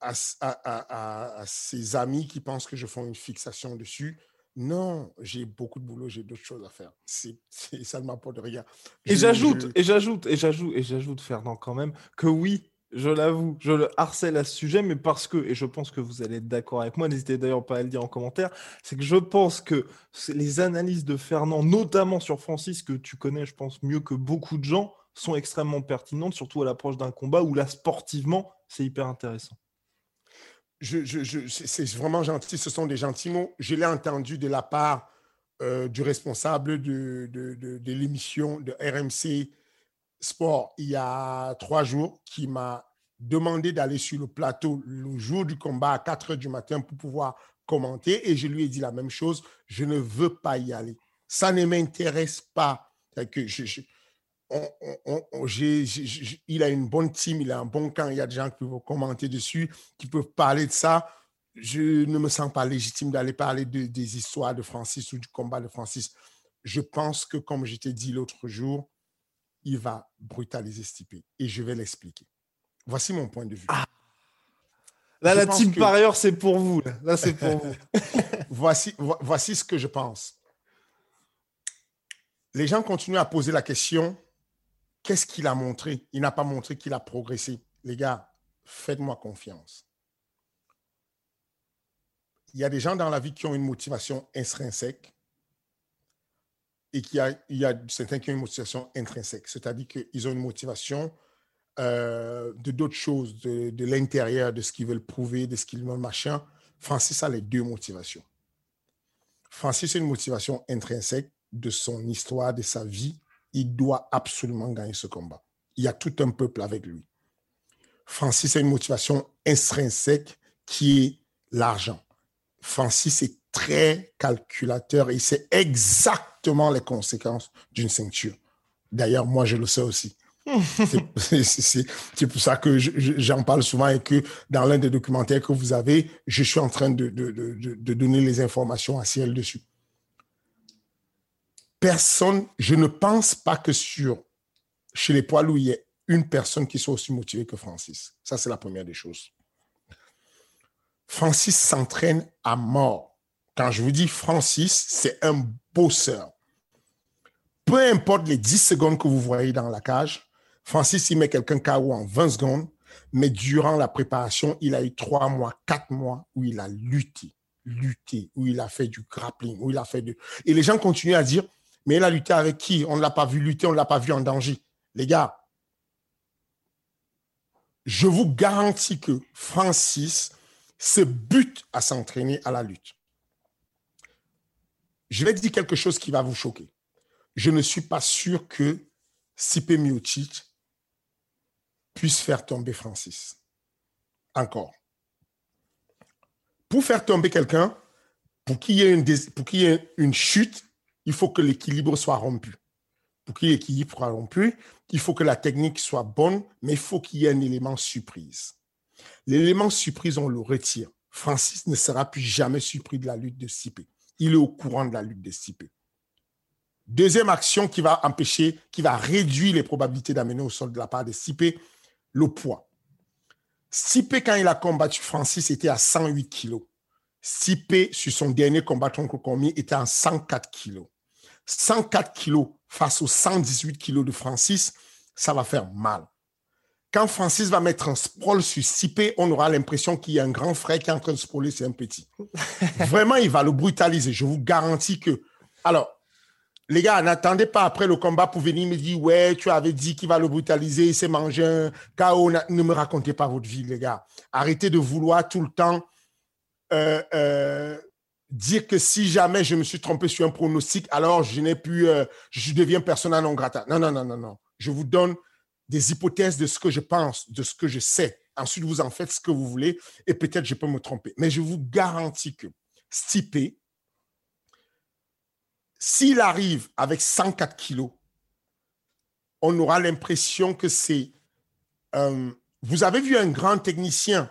à, à, à, ces amis qui pensent que je fais une fixation dessus, non, j'ai beaucoup de boulot, j'ai d'autres choses à faire. C'est, ça ne m'apporte rien. Et j'ajoute, et j'ajoute, et j'ajoute, et j'ajoute, Fernand, quand même, que oui, je l'avoue, je le harcèle à ce sujet, mais parce que, et je pense que vous allez être d'accord avec moi, n'hésitez d'ailleurs pas à le dire en commentaire, c'est que je pense que les analyses de Fernand, notamment sur Francis, que tu connais, je pense, mieux que beaucoup de gens, sont extrêmement pertinentes, surtout à l'approche d'un combat où là, sportivement, c'est hyper intéressant c'est vraiment gentil, ce sont des gentils mots. Je l'ai entendu de la part euh, du responsable de, l'émission de RMC Sport il y a trois jours qui m'a demandé d'aller sur le plateau le jour du combat à 4 heures du matin pour pouvoir commenter et je lui ai dit la même chose, je ne veux pas y aller. Ça ne m'intéresse pas. Que je, il a une bonne team, il a un bon camp, il y a des gens qui peuvent commenter dessus, qui peuvent parler de ça. Je ne me sens pas légitime d'aller parler de, des histoires de Francis ou du combat de Francis. Je pense que, comme je t'ai dit l'autre jour, il va brutaliser Stipe et je vais l'expliquer. Voici mon point de vue. Ah. Là, la team par ailleurs, c'est pour vous. Là, c'est pour vous. voici, voici ce que je pense. Les gens continuent à poser la question Qu'est-ce qu'il a montré? Il n'a pas montré qu'il a progressé. Les gars, faites-moi confiance. Il y a des gens dans la vie qui ont une motivation intrinsèque et qui a, il y a certains qui ont une motivation intrinsèque, c'est-à-dire qu'ils ont une motivation euh, de d'autres choses, de, de l'intérieur, de ce qu'ils veulent prouver, de ce qu'ils veulent machin. Francis a les deux motivations. Francis a une motivation intrinsèque de son histoire, de sa vie, il doit absolument gagner ce combat. Il y a tout un peuple avec lui. Francis a une motivation intrinsèque qui est l'argent. Francis est très calculateur et il sait exactement les conséquences d'une ceinture. D'ailleurs, moi, je le sais aussi. c'est pour ça que j'en parle souvent et que dans l'un des documentaires que vous avez, je suis en train de, de, donner les informations à Ciel dessus personne, je ne pense pas que sur, chez les poids lourds, il y ait une personne qui soit aussi motivée que Francis. Ça, c'est la première des choses. Francis s'entraîne à mort. Quand je vous dis Francis, c'est un bosseur. Peu importe les 10 secondes que vous voyez dans la cage, Francis, il met quelqu'un KO en 20 secondes, mais durant la préparation, il a eu 3 mois, 4 mois où il a lutté, lutté, où il a fait du grappling, où il a fait de... Et les gens continuent à dire, mais il a lutté avec qui? On ne l'a pas vu lutter, on ne l'a pas vu en danger. Les gars, je vous garantis que Francis se bute à s'entraîner à la lutte. Je vais dire quelque chose qui va vous choquer. Je ne suis pas sûr que Sipe Miocic puisse faire tomber Francis. Encore. Pour faire tomber quelqu'un, pour qu'il y, ait une, pour qu'il y ait une chute, il faut que l'équilibre soit rompu. Pour qu'il y ait l'équilibre soit rompu, il faut que la technique soit bonne, mais il faut qu'il y ait un élément surprise. L'élément surprise, on le retire. Francis ne sera plus jamais surpris de la lutte de Stipe. Il est au courant de la lutte de Stipe. Deuxième action qui va empêcher, qui va réduire les probabilités d'amener au sol de la part de Stipe, le poids. Stipe, quand il a combattu Francis, était à 108 kilos. Stipe, sur son dernier combat contre Cormier, était à 104 kilos. 104 kilos face aux 118 kilos de Francis, ça va faire mal. Quand Francis va mettre un sprawl sur Stipe, on aura l'impression qu'il y a un grand frère qui est en train de sprawler, c'est un petit. Vraiment, il va le brutaliser. Je vous garantis que. Alors, les gars, n'attendez pas après le combat pour venir me dire Ouais, tu avais dit qu'il va le brutaliser, il s'est mangé un KO. Ne me racontez pas votre vie, les gars. Arrêtez de vouloir tout le temps euh, euh, dire que si jamais je me suis trompé sur un pronostic, alors je n'ai plus, euh, je deviens persona non grata. Non, non, non, non, non. Je vous donne des hypothèses de ce que je pense, de ce que je sais. Ensuite, vous en faites ce que vous voulez et peut-être je peux me tromper. Mais je vous garantis que Stipe, s'il arrive avec 104 kilos, on aura l'impression que c'est... vous avez vu un grand technicien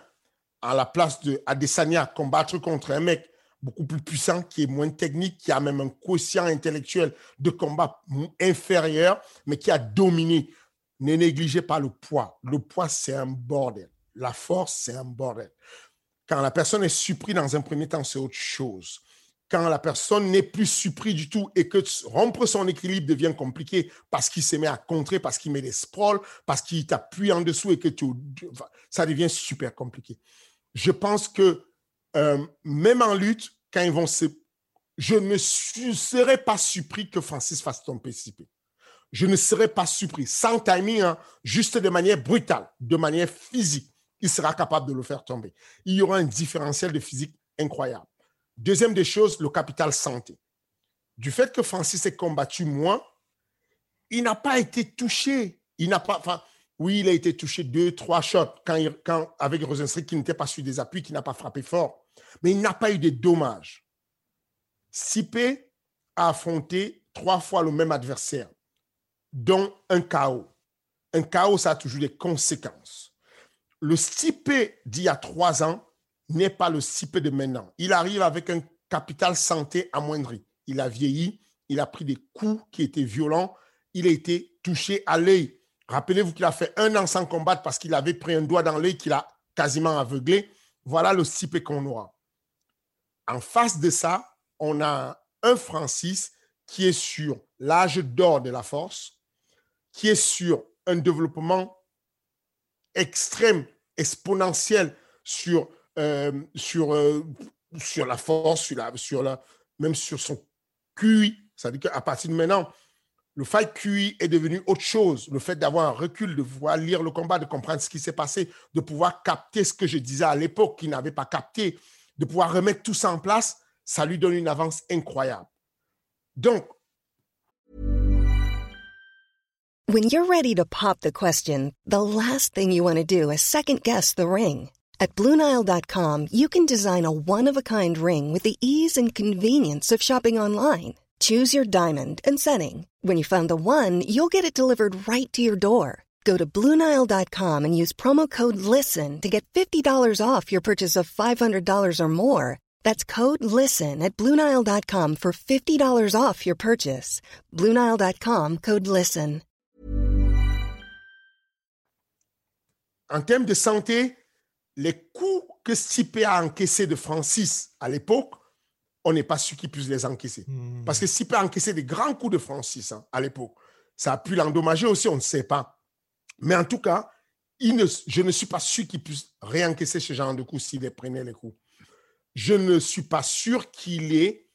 à la place de Adesanya combattre contre un mec beaucoup plus puissant, qui est moins technique, qui a même un quotient intellectuel de combat inférieur, mais qui a dominé. Ne négligez pas le poids. Le poids, c'est un bordel. La force, c'est un bordel. Quand la personne est surprise dans un premier temps, c'est autre chose. Quand la personne n'est plus surprise du tout et que rompre son équilibre devient compliqué parce qu'il se met à contrer, parce qu'il met des sprawls, parce qu'il t'appuie en dessous et que tu, ça devient super compliqué je pense que euh, même en lutte, quand ils vont se... Je ne serais pas surpris que Francis fasse tomber CP. Je ne serais pas surpris. Sans timing, hein, juste de manière brutale, de manière physique, il sera capable de le faire tomber. Il y aura un différentiel de physique incroyable. Deuxième des choses, le capital santé. Du fait que Francis ait combattu moins, il n'a pas été touché. Il n'a pas, oui, il a été touché deux, trois shots quand, quand avec Rosenstrick qui n'était pas sur des appuis, qui n'a pas frappé fort. Mais il n'a pas eu de dommages. Sipé a affronté trois fois le même adversaire, dont un chaos. Un chaos, ça a toujours des conséquences. Le Sipé d'il y a trois ans n'est pas le Sipé de maintenant. Il arrive avec un capital santé amoindri. Il a vieilli, il a pris des coups qui étaient violents, il a été touché à l'œil Rappelez-vous qu'il a fait un an sans combattre parce qu'il avait pris un doigt dans l'œil qu'il a quasiment aveuglé. Voilà le type qu'on aura. En face de ça, on a un Francis qui est sur l'âge d'or de la force, qui est sur un développement extrême, exponentiel sur, euh, euh, la force, sur la, même sur son QI. C'est-à-dire qu'à partir de maintenant, le fight QI est devenu autre chose. Le fait d'avoir un recul, de pouvoir lire le combat, de comprendre ce qui s'est passé, de pouvoir capter ce que je disais à l'époque qu'il n'avait pas capté, de pouvoir remettre tout ça en place, ça lui donne une avance incroyable. Donc, When you're ready to pop the question, the last thing you want to do is second guess the ring. At BlueNile.com, you can design a one-of-a-kind ring with the ease and convenience of shopping online. Choose your diamond and setting. When you find the one, you'll get it delivered right to your door. Go to Bluenile.com and use promo code LISTEN to get $50 off your purchase of $500 or more. That's code LISTEN at Bluenile.com for $50 off your purchase. Bluenile.com code LISTEN. En termes de santé, les coûts que Stipe a encaissé de Francis à l'époque, on n'est pas sûr qu'il puisse les encaisser. Hmm. Parce que Stipe a encaissé des grands coups de Francis hein, à l'époque. Ça a pu l'endommager aussi, on ne sait pas. Mais en tout cas, il ne- je ne suis pas sûr qu'il puisse réencaisser ce genre de coups s'il les prenait les coups. Je ne suis pas sûr qu'il ait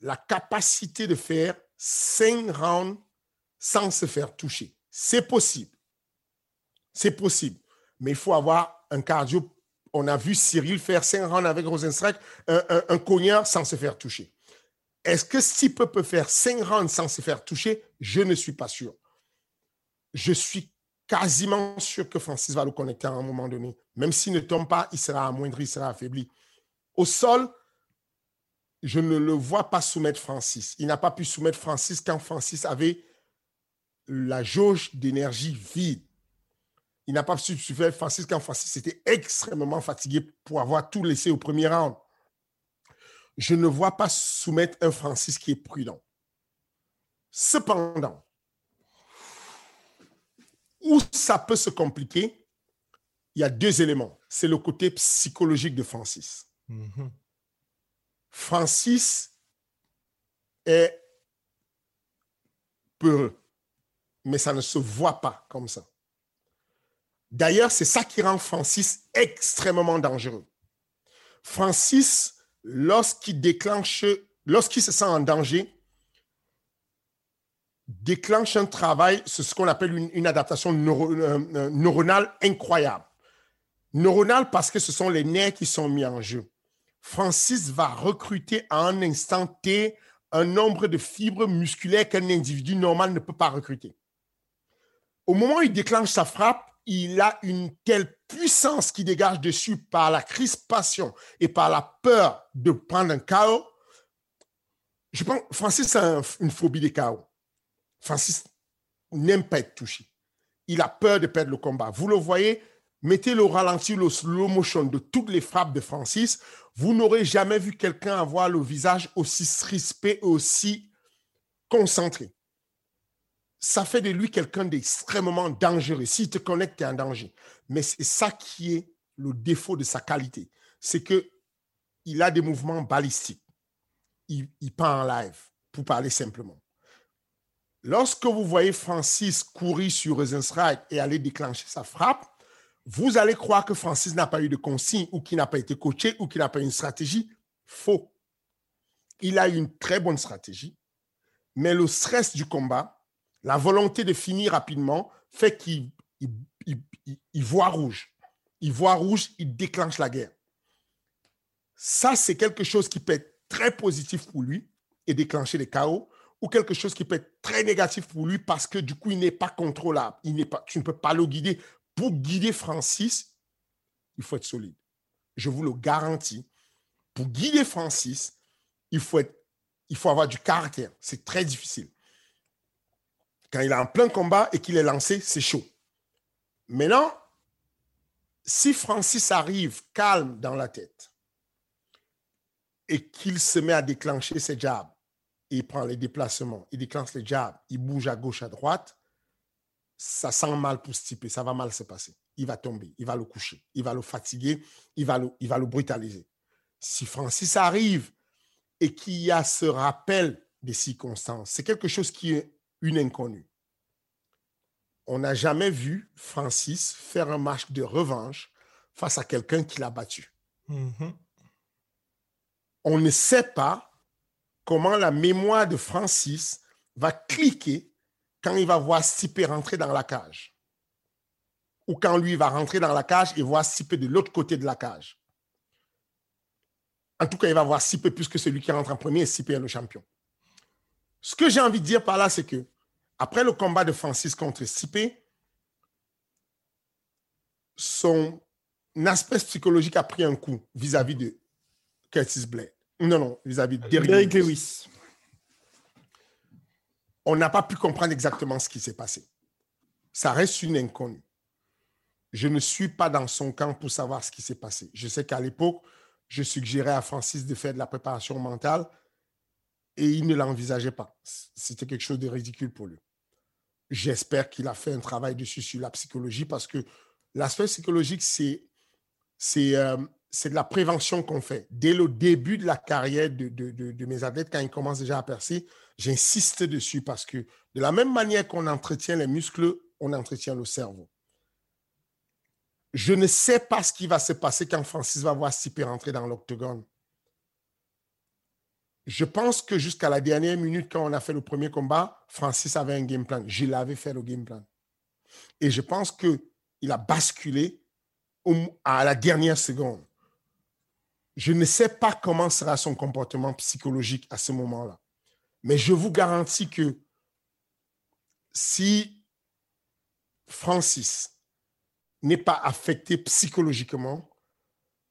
la capacité de faire cinq rounds sans se faire toucher. C'est possible. C'est possible. Mais il faut avoir un cardio. On a vu Cyril faire cinq rounds avec Rosenstrike, un, cognard sans se faire toucher. Est-ce que Stipe peut faire cinq rounds sans se faire toucher? Je ne suis pas sûr. Je suis quasiment sûr que Francis va le connecter à un moment donné. Même s'il ne tombe pas, il sera amoindri, il sera affaibli. Au sol, je ne le vois pas soumettre Francis. Il n'a pas pu soumettre Francis quand Francis avait la jauge d'énergie vide. Il n'a pas pu soumettre Francis quand Francis était extrêmement fatigué pour avoir tout laissé au premier round. Je ne vois pas soumettre un Francis qui est prudent. Cependant, où ça peut se compliquer, il y a deux éléments. C'est le côté psychologique de Francis. Mhm. Francis est peureux, mais ça ne se voit pas comme ça. D'ailleurs, c'est ça qui rend Francis extrêmement dangereux. Francis, lorsqu'il déclenche, lorsqu'il se sent en danger, déclenche un travail, c'est ce qu'on appelle une, adaptation euh, euh, neuronale incroyable. Neuronale parce que ce sont les nerfs qui sont mis en jeu. Francis va recruter à un instant T un nombre de fibres musculaires qu'un individu normal ne peut pas recruter. Au moment où il déclenche sa frappe, il a une telle puissance qui dégage dessus par la crispation et par la peur de prendre un chaos. Je pense Francis a un- une phobie des chaos. Francis n'aime pas être touché. Il a peur de perdre le combat. Vous le voyez, mettez le ralenti, le slow motion de toutes les frappes de Francis. Vous n'aurez jamais vu quelqu'un avoir le visage aussi crispé aussi concentré. Ça fait de lui quelqu'un d'extrêmement dangereux. S'il te connecte, tu es en danger. Mais c'est ça qui est le défaut de sa qualité. C'est que il a des mouvements balistiques. Il, il part en live, pour parler simplement. Lorsque vous voyez Francis courir sur Rosenstrike et aller déclencher sa frappe, vous allez croire que Francis n'a pas eu de consigne ou qu'il n'a pas été coaché ou qu'il n'a pas eu une stratégie. Faux. Il a une très bonne stratégie, mais le stress du combat, la volonté de finir rapidement, fait qu'il il- il- il- il voit rouge. Il voit rouge, il déclenche la guerre. Ça, c'est quelque chose qui peut être très positif pour lui et déclencher les chaos, ou quelque chose qui peut être très négatif pour lui parce que du coup, il n'est pas contrôlable. Tu ne peux pas le guider. Pour guider Francis, il faut être solide. Je vous le garantis. Pour guider Francis, il faut avoir du caractère. C'est très difficile. Quand il est en plein combat et qu'il est lancé, c'est chaud. Maintenant, si Francis arrive calme dans la tête et qu'il se met à déclencher ses jabs, il prend les déplacements, il déclenche les jabs, il bouge à gauche, à droite, ça sent mal pour ce type, ça va mal se passer. Il va tomber, il va le coucher, il va le fatiguer, il va le, il va le brutaliser. Si Francis arrive et qu'il y a ce rappel des circonstances, c'est quelque chose qui est une inconnue. On n'a jamais vu Francis faire un match de revanche face à quelqu'un qui l'a battu. Mhm. On ne sait pas comment la mémoire de Francis va cliquer quand il va voir Stipe rentrer dans la cage. Ou quand lui va rentrer dans la cage et voir Stipe de l'autre côté de la cage. En tout cas, il va voir Stipe puisque celui qui rentre en premier, Stipe est le champion. Ce que j'ai envie de dire par là, c'est que après le combat de Francis contre Stipe, son aspect psychologique a pris un coup vis-à-vis de Curtis Blade. Non, non, vis-à-vis de Derrick Derrick Lewis Lewis. on n'a pas pu comprendre exactement ce qui s'est passé. Ça reste une inconnue. Je ne suis pas dans son camp pour savoir ce qui s'est passé. Je sais qu'à l'époque, je suggérais à Francis de faire de la préparation mentale et il ne l'envisageait pas. C'était quelque chose de ridicule pour lui. J'espère qu'il a fait un travail dessus sur la psychologie parce que l'aspect psychologique, c'est c'est euh, de la prévention qu'on fait. Dès le début de la carrière de, de, de, mes athlètes, quand ils commencent déjà à percer, j'insiste dessus parce que de la même manière qu'on entretient les muscles, on entretient le cerveau. Je ne sais pas ce qui va se passer quand Francis va voir Stipe rentrer dans l'octogone. Je pense que jusqu'à la dernière minute, quand on a fait le premier combat, Francis avait un game plan. Je l'avais fait le game plan. Et je pense qu'il a basculé à la dernière seconde. Je ne sais pas comment sera son comportement psychologique à ce moment-là. Mais je vous garantis que si Francis n'est pas affecté psychologiquement,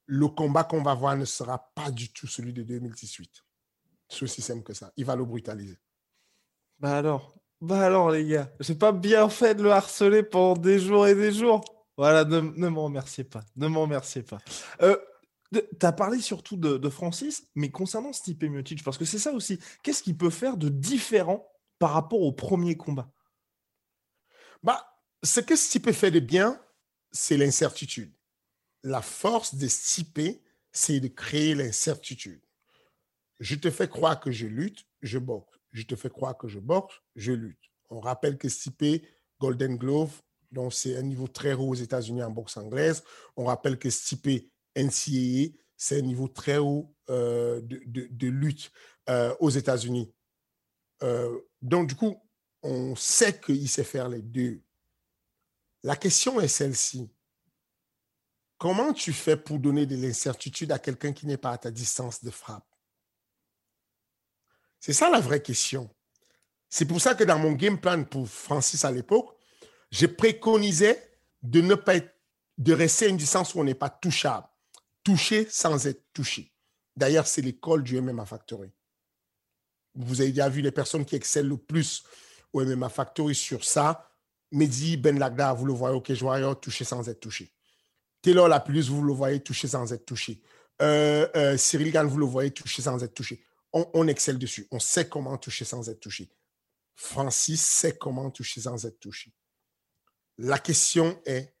le combat qu'on va voir ne sera pas du tout celui de 2018. C'est aussi simple que ça. Il va le brutaliser. Bah alors, bah alors les gars, j'ai pas bien fait de le harceler pendant des jours et des jours. Voilà, ne, ne m'en remerciez pas. Ne m'en remerciez pas. Euh, tu as parlé surtout de, Francis, mais concernant Stipe Miocic, parce que c'est ça aussi, qu'est-ce qu'il peut faire de différent par rapport au premier combat? Bah, Ce que Stipe fait de bien, c'est l'incertitude. La force de Stipe, c'est de créer l'incertitude. Je te fais croire que je lutte, je boxe. Je te fais croire que je boxe, je lutte. On rappelle que Stipe, Golden Glove, donc c'est un niveau très haut aux États-Unis en boxe anglaise. On rappelle que Stipe NCAA, c'est un niveau très haut euh, de, lutte euh, aux États-Unis. Euh, donc, du coup, on sait qu'il sait faire les deux. La question est celle-ci. Comment tu fais pour donner de l'incertitude à quelqu'un qui n'est pas à ta distance de frappe? C'est ça la vraie question. C'est pour ça que dans mon game plan pour Francis à l'époque, je préconisais de ne pas de rester à une distance où on n'est pas touchable toucher sans être touché. D'ailleurs, c'est l'école du MMA Factory. Vous avez déjà vu les personnes qui excellent le plus au MMA Factory sur ça. Mehdi Ben Lagda, vous le voyez au Warrior, toucher sans être touché. Taylor Lapulus, vous le voyez toucher sans être touché. Euh, euh, Cyril Gann, vous le voyez toucher sans être touché. On, excelle dessus. On sait comment toucher sans être touché. Francis sait comment toucher sans être touché. La question est,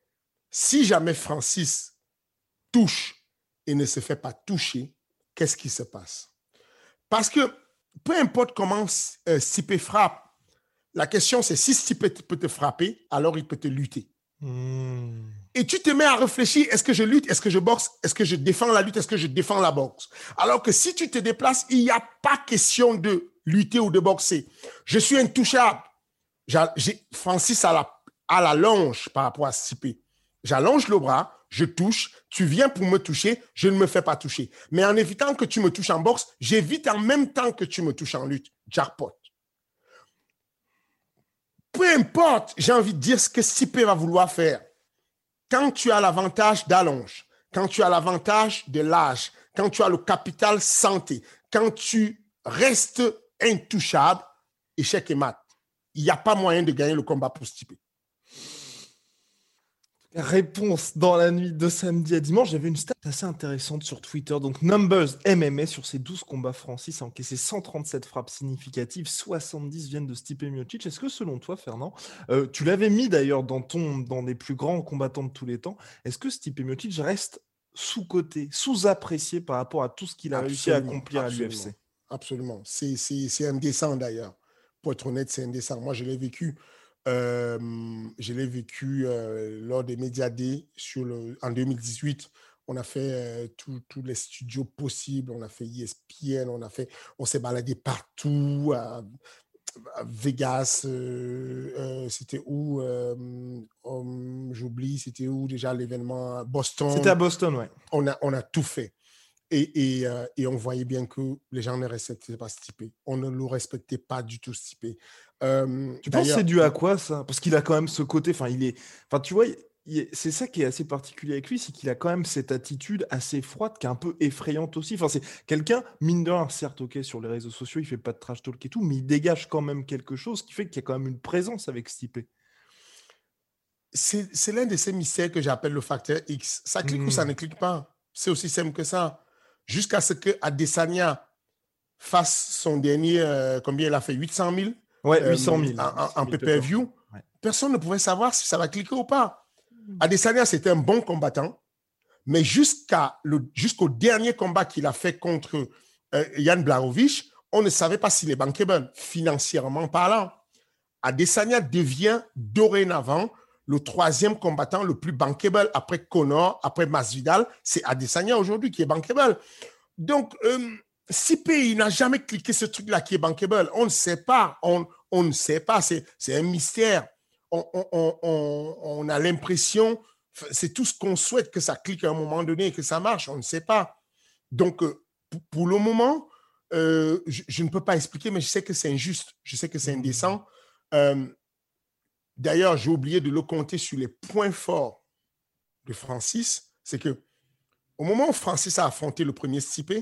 si jamais Francis touche et ne se fait pas toucher, qu'est-ce qui se passe? Parce que peu importe comment euh, frappe, la question c'est si Stipe peut te frapper, alors il peut te lutter. Hmm. Et tu te mets à réfléchir, est-ce que je lutte, est-ce que je boxe, est-ce que je défends la lutte, est-ce que je défends la boxe? Alors que si tu te déplaces, il n'y a pas question de lutter ou de boxer. Je suis intouchable. Francis a la, a la longe par rapport à Stipe. J'allonge le bras, je touche, tu viens pour me toucher, je ne me fais pas toucher. Mais en évitant que tu me touches en boxe, j'évite en même temps que tu me touches en lutte. Jackpot. Peu importe, j'ai envie de dire ce que Stipe va vouloir faire. Quand tu as l'avantage d'allonge, quand tu as l'avantage de l'âge, quand tu as le capital santé, quand tu restes intouchable, échec et mat. Il n'y a pas moyen de gagner le combat pour. Réponse dans la nuit de samedi à dimanche. J'avais une stat assez intéressante sur Twitter. Donc, Numbers MMA, sur ses 12 combats, Francis a encaissé 137 frappes significatives, 70 viennent de Stipe Miocic. Est-ce que selon toi, Fernand, euh, tu l'avais mis d'ailleurs dans, ton, dans les plus grands combattants de tous les temps, est-ce que Stipe Miocic reste sous-coté, sous-apprécié par rapport à tout ce qu'il a réussi à accomplir à l'UFC Absolument. C'est indécent d'ailleurs. Pour être honnête, c'est indécent. Moi, je l'ai vécu je l'ai vécu lors des sur le, en 2018. On a fait tous les studios possibles. On a fait ESPN. On a fait, on s'est baladé partout. À, Vegas, c'était où J'oublie, c'était où déjà l'événement Boston? C'était à Boston, ouais. On a, on a tout fait. Et, et, et, on voyait bien que les gens ne respectaient pas Stipe. On ne le respectait pas du tout, Stipe. Euh, tu penses que c'est dû à quoi ça? Parce qu'il a quand même ce côté, enfin il est, enfin tu vois, c'est ça qui est assez particulier avec lui, c'est qu'il a quand même cette attitude assez froide qui est un peu effrayante aussi. Enfin c'est quelqu'un mine de rien, certes ok sur les réseaux sociaux il fait pas de trash talk et tout, mais il dégage quand même quelque chose qui fait qu'il y a quand même une présence avec Stipe. C'est l'un de ces mystères que j'appelle le facteur X. Ça clique ou ça hmm. ne clique pas? C'est aussi simple que ça. Jusqu'à ce que Adesanya fasse son dernier, euh, combien il a fait? 800 000 Ouais, 800 000. En, pay-per-view. Personne ne pouvait savoir si ça va cliquer ou pas. Adesanya, c'était un bon combattant, Mais jusqu'à jusqu'au dernier combat qu'il a fait contre euh, Yann Blaovic, on ne savait pas s'il est bankable, financièrement parlant. Adesanya devient dorénavant le troisième combattant le plus bankable après Connor, après Masvidal. C'est Adesanya aujourd'hui qui est bankable. Donc, euh, Sipe, il n'a jamais cliqué ce truc-là qui est bankable. On ne sait pas. On, on ne sait pas. C'est un mystère. On, on, on, on a l'impression, c'est tout ce qu'on souhaite que ça clique à un moment donné et que ça marche. On ne sait pas. Donc, euh, pour le moment, euh, je, ne peux pas expliquer, mais je sais que c'est injuste. Je sais que c'est indécent. Euh, d'ailleurs, j'ai oublié de le compter sur les points forts de Francis. C'est que au moment où Francis a affronté le premier Stipe,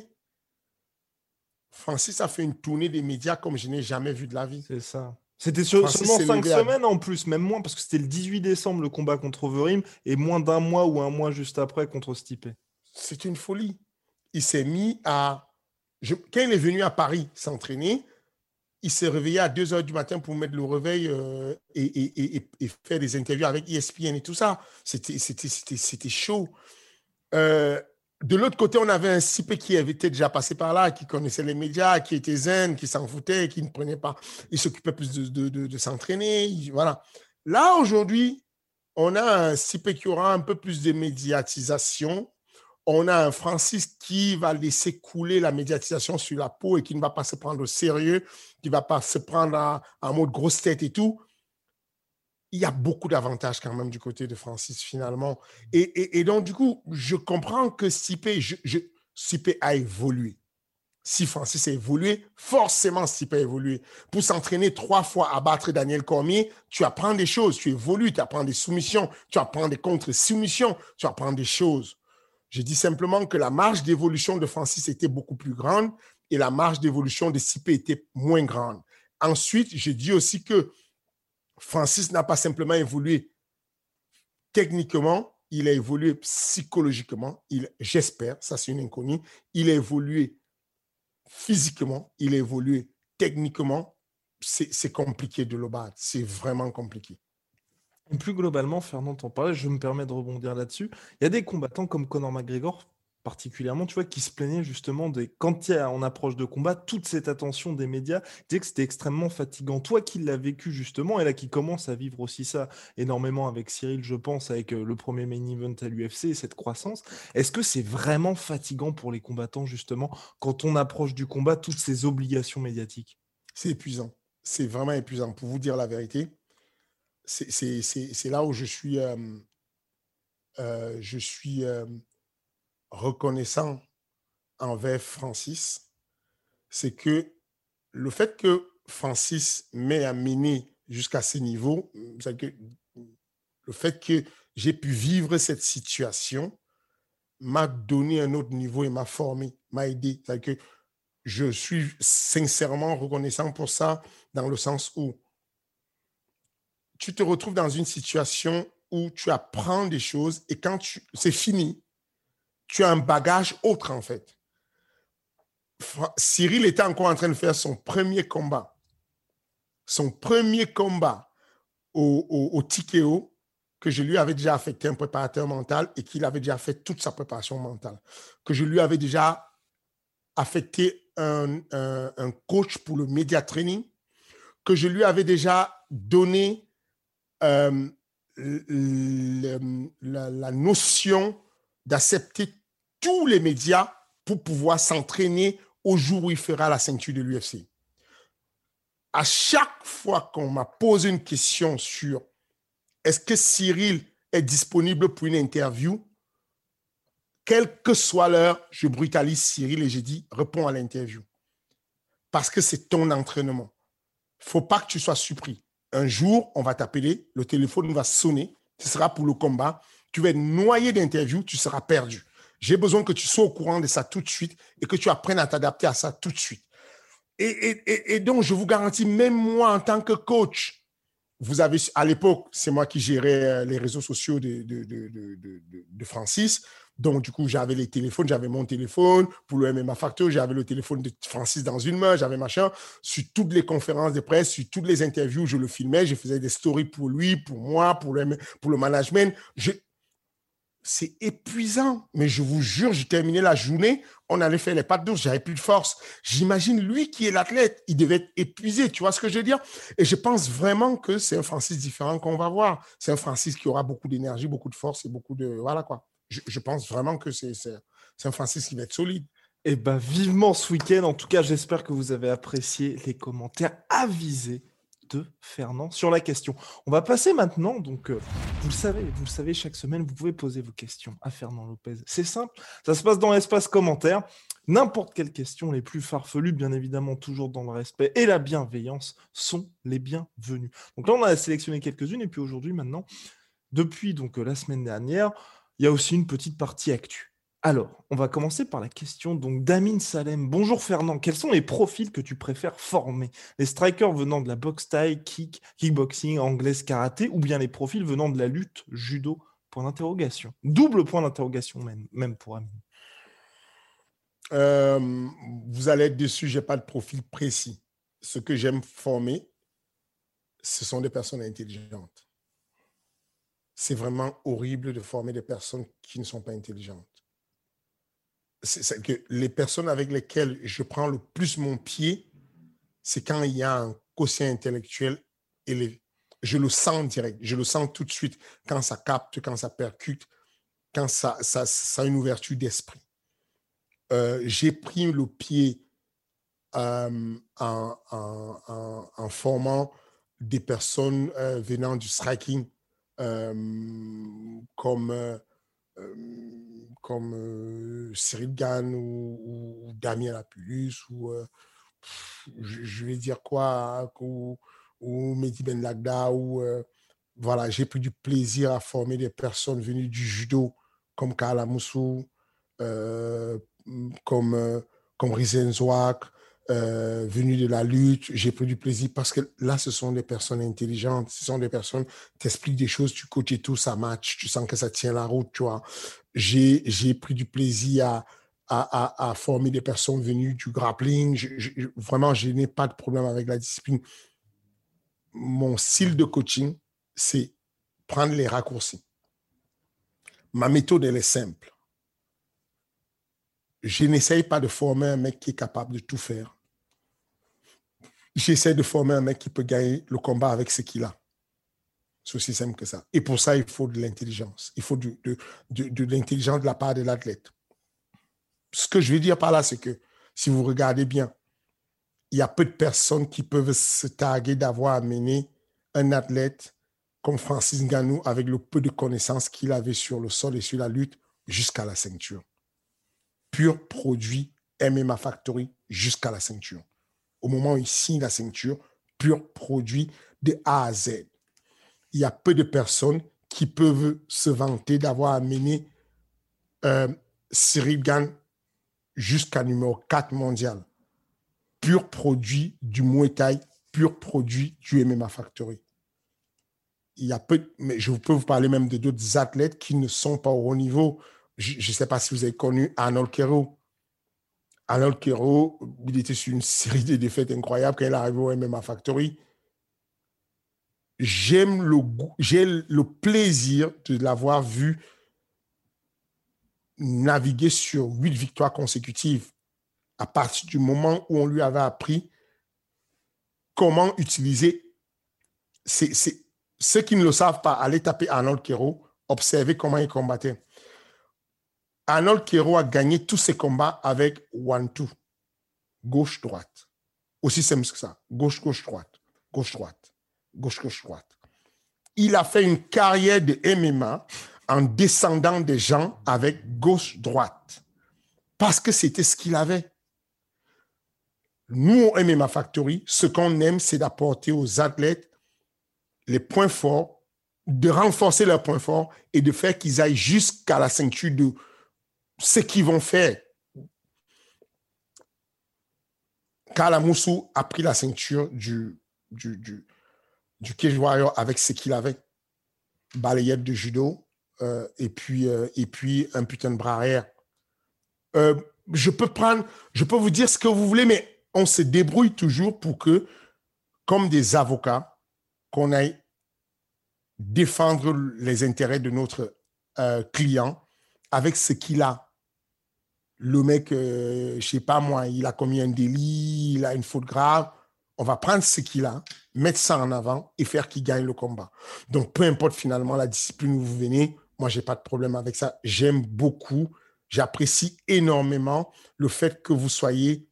Francis a fait une tournée des médias comme je n'ai jamais vu de la vie. C'est ça. C'était seulement cinq semaines en plus, même moins, parce que c'était le 18 décembre le combat contre Overeem et moins d'un mois ou un mois juste après contre Stipe. C'est une folie. Il s'est mis à. quand il est venu à Paris s'entraîner, il s'est réveillé à 2 h du matin pour mettre le réveil euh, et, faire des interviews avec ESPN et tout ça. C'était chaud. Euh, de l'autre côté, on avait un CP qui avait été déjà passé par là, qui connaissait les médias, qui était zen, qui s'en foutait, qui ne prenait pas. Il s'occupait plus de, s'entraîner. Voilà. Là, aujourd'hui, on a un CP qui aura un peu plus de médiatisation. On a un Francis qui va laisser couler la médiatisation sur la peau et qui ne va pas se prendre au sérieux, qui ne va pas se prendre en mode grosse tête et tout il y a beaucoup d'avantages quand même du côté de Francis finalement. Et, donc, du coup, je comprends que Stipe, je, a évolué. Si Francis a évolué, forcément Stipe a évolué. Pour s'entraîner trois fois à battre Daniel Cormier, tu apprends des choses, tu évolues, tu apprends des soumissions, tu apprends des contre-soumissions, tu apprends des choses. Je dis simplement que la marge d'évolution de Francis était beaucoup plus grande et la marge d'évolution de Stipe était moins grande. Ensuite, je dis aussi que Francis n'a pas simplement évolué techniquement, il a évolué psychologiquement, j'espère, ça c'est une inconnue, il a évolué physiquement, il a évolué techniquement. C'est compliqué de le battre, c'est vraiment compliqué. plus globalement, Fernand t'en parlait, je me permets de rebondir là-dessus. Il y a des combattants comme Conor McGregor particulièrement, tu vois, qui se plaignait justement des quand il y a, on approche de combat, toute cette attention des médias, disait que c'était extrêmement fatigant. Toi qui l'as vécu justement, et là qui commence à vivre aussi ça énormément avec Cyril, je pense, avec euh, le premier main event à l'UFC et cette croissance, est-ce que c'est vraiment fatigant pour les combattants justement quand on approche du combat, toutes ces obligations médiatiques? C'est épuisant. C'est vraiment épuisant. Pour vous dire la vérité, c'est là où je suis, euh, euh, je suis reconnaissant envers Francis, c'est que le fait que Francis m'ait amené jusqu'à ce niveau, que le fait que j'ai pu vivre cette situation m'a donné un autre niveau et m'a formé, m'a aidé. que je suis sincèrement reconnaissant pour ça, dans le sens où tu te retrouves dans une situation où tu apprends des choses et quand c'est fini, tu as un bagage autre en fait. Cyril était encore en train de faire son premier combat. Son premier combat au, au, TKO, que je lui avais déjà affecté un préparateur mental et qu'il avait déjà fait toute sa préparation mentale. Que je lui avais déjà affecté un, coach pour le media training. Que je lui avais déjà donné euh, la, la notion d'accepter tous les médias pour pouvoir s'entraîner au jour où il fera la ceinture de l'UFC. À chaque fois qu'on m'a posé une question sur est-ce que Cyril est disponible pour une interview, quelle que soit l'heure, je brutalise Cyril et je dis réponds à l'interview. Parce que c'est ton entraînement. Faut pas que tu sois surpris. Un jour, on va t'appeler, le téléphone va sonner, ce sera pour le combat. Tu vas être noyé d'interview, tu seras perdu. J'ai besoin que tu sois au courant de ça tout de suite et que tu apprennes à t'adapter à ça tout de suite. Et, donc, je vous garantis, même moi, en tant que coach, vous avez, à l'époque, c'est moi qui gérais euh, les réseaux sociaux de, de, Francis. Donc, du coup, j'avais les téléphones, j'avais mon téléphone pour le MMA Factor, j'avais le téléphone de Francis dans une main, j'avais machin. Sur toutes les conférences de presse, sur toutes les interviews, je le filmais, je faisais des stories pour lui, pour moi, pour le, pour le management. C'est épuisant. Mais je vous jure, j'ai terminé la journée, on allait faire les pattes d'ours, j'avais plus de force. J'imagine lui qui est l'athlète, il devait être épuisé, tu vois ce que je veux dire? Et je pense vraiment que c'est un Francis différent qu'on va voir. C'est un Francis qui aura beaucoup d'énergie, beaucoup de force et beaucoup de... Voilà quoi. Je, pense vraiment que c'est un Francis qui va être solide. Eh bien, vivement ce week-end. En tout cas, j'espère que vous avez apprécié les commentaires avisés de Fernand sur la question. On va passer maintenant, donc euh, vous savez, vous savez, chaque semaine, vous pouvez poser vos questions à Fernand Lopez. C'est simple, ça se passe dans l'espace commentaire. N'importe quelle question, les plus farfelues, bien évidemment, toujours dans le respect et la bienveillance, sont les bienvenues. Donc là, on a sélectionné quelques-unes, et puis aujourd'hui, maintenant, depuis donc euh, la semaine dernière, il y a aussi une petite partie actu. Alors, on va commencer par la question donc d'Amin Salem. Bonjour Fernand, quels sont les profils que tu préfères former? Les strikers venant de la boxe taille, kick, kickboxing, anglaise, karaté ou bien les profils venant de la lutte, judo? Point d'interrogation. Double point d'interrogation même, pour Amin. Euh, vous allez être dessus, je n'ai pas de profil précis. Ce que j'aime former, ce sont des personnes intelligentes. C'est vraiment horrible de former des personnes qui ne sont pas intelligentes c'est que les personnes avec lesquelles je prends le plus mon pied, c'est quand il y a un quotient intellectuel élevé. Je le sens direct, je le sens tout de suite quand ça capte, quand ça percute, quand ça, a une ouverture d'esprit. Euh, j'ai pris le pied euh, en, en, formant des personnes euh, venant du striking comme comme euh, Cyril Gann ou, Damien Lapulus ou euh, je, vais dire quoi ou, Mehdi Ben Lagda ou euh, voilà j'ai pris du plaisir à former des personnes venues du judo comme Kala Moussou comme comme Rizen Zouak euh, venus de la lutte, j'ai pris du plaisir parce que là, ce sont des personnes intelligentes, ce sont des personnes qui t'expliquent des choses, tu coaches tout, ça match, tu sens que ça tient la route, tu vois. J'ai, pris du plaisir à, à, former des personnes venues du grappling. vraiment, je n'ai pas de problème avec la discipline. Mon style de coaching, c'est prendre les raccourcis. Ma méthode, elle est simple. Je n'essaye pas de former un mec qui est capable de tout faire j'essaie de former un mec qui peut gagner le combat avec ce qu'il a. C'est aussi simple que ça. Et pour ça, il faut de l'intelligence. Il faut de, l'intelligence de la part de l'athlète. Ce que je veux dire par là, c'est que si vous regardez bien, il y a peu de personnes qui peuvent se targuer d'avoir amené un athlète comme Francis Ngannou avec le peu de connaissances qu'il avait sur le sol et sur la lutte jusqu'à la ceinture. Pur produit MMA Factory jusqu'à la ceinture au moment où il signe la ceinture, pur produit de A à Z. Il y a peu de personnes qui peuvent se vanter d'avoir amené euh, Cyril jusqu'à numéro 4 mondial. Pur produit du Muay Thai, pur produit du MMA Factory. Il y a peu, mais je peux vous parler même de d'autres athlètes qui ne sont pas au haut niveau. Je ne sais pas si vous avez connu Arnold Kero. Arnold Kero, il était sur une série de défaites incroyables quand il est arrivé au MMA Factory. J'aime le j'ai le plaisir de l'avoir vu naviguer sur huit victoires consécutives à partir du moment où on lui avait appris comment utiliser. C'est, ceux qui ne le savent pas, allez taper Arnold Kero, observez comment il combattait. Arnold Kero a gagné tous ses combats avec one-two, gauche-droite. Aussi simple que ça. Gauche-gauche-droite, gauche-droite, gauche-gauche-droite. Il a fait une carrière de MMA en descendant des gens avec gauche-droite. Parce que c'était ce qu'il avait. Nous, au MMA Factory, ce qu'on aime, c'est d'apporter aux athlètes les points forts, de renforcer leurs points forts et de faire qu'ils aillent jusqu'à la ceinture de, ce qu'ils vont faire. Kalamoussou a pris la ceinture du, du, du, Cage avec ce qu'il avait. Balayette de judo euh, et, puis, euh, et puis un putain de bras arrière. Euh, je peux prendre, je peux vous dire ce que vous voulez, mais on se débrouille toujours pour que, comme des avocats, qu'on aille défendre les intérêts de notre client avec ce qu'il a. Le mec, euh, je sais pas moi, il a commis un délit, il a une faute grave. On va prendre ce qu'il a, mettre ça en avant et faire qu'il gagne le combat. Donc, peu importe finalement la discipline où vous venez, moi, j'ai pas de problème avec ça. J'aime beaucoup, j'apprécie énormément le fait que vous soyez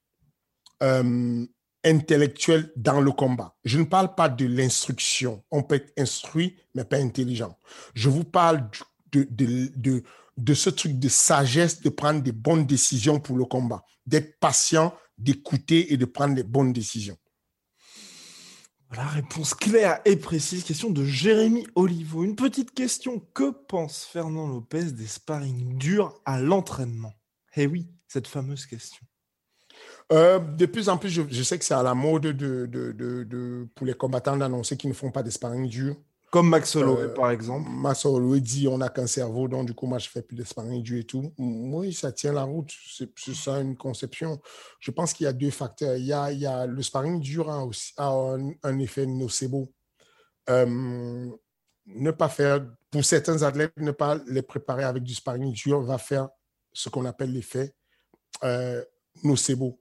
euh, intellectuel dans le combat. Je ne parle pas de l'instruction. On peut être instruit, mais pas intelligent. Je vous parle de, de, ce truc de sagesse, de prendre des bonnes décisions pour le combat, d'être patient, d'écouter et de prendre les bonnes décisions. La réponse claire et précise. Question de Jérémy Olivo. Une petite question. Que pense Fernand Lopez des sparring durs à l'entraînement? Eh oui, cette fameuse question. Euh, de plus en plus, je, sais que c'est à la mode de, de, de, pour les combattants d'annoncer qu'ils ne font pas des sparring durs. Comme Max Holloway, euh, par exemple. Max Holloway dit on n'a qu'un cerveau, donc du coup, moi, je fais plus de sparring durs et tout. Oui, ça tient la route. C'est ça une conception. Je pense qu'il y a deux facteurs. Il y a, il y a le sparring dur a, aussi, a un, effet nocebo. Euh, ne pas faire, pour certains athlètes, ne pas les préparer avec du sparring dur va faire ce qu'on appelle l'effet nocebo.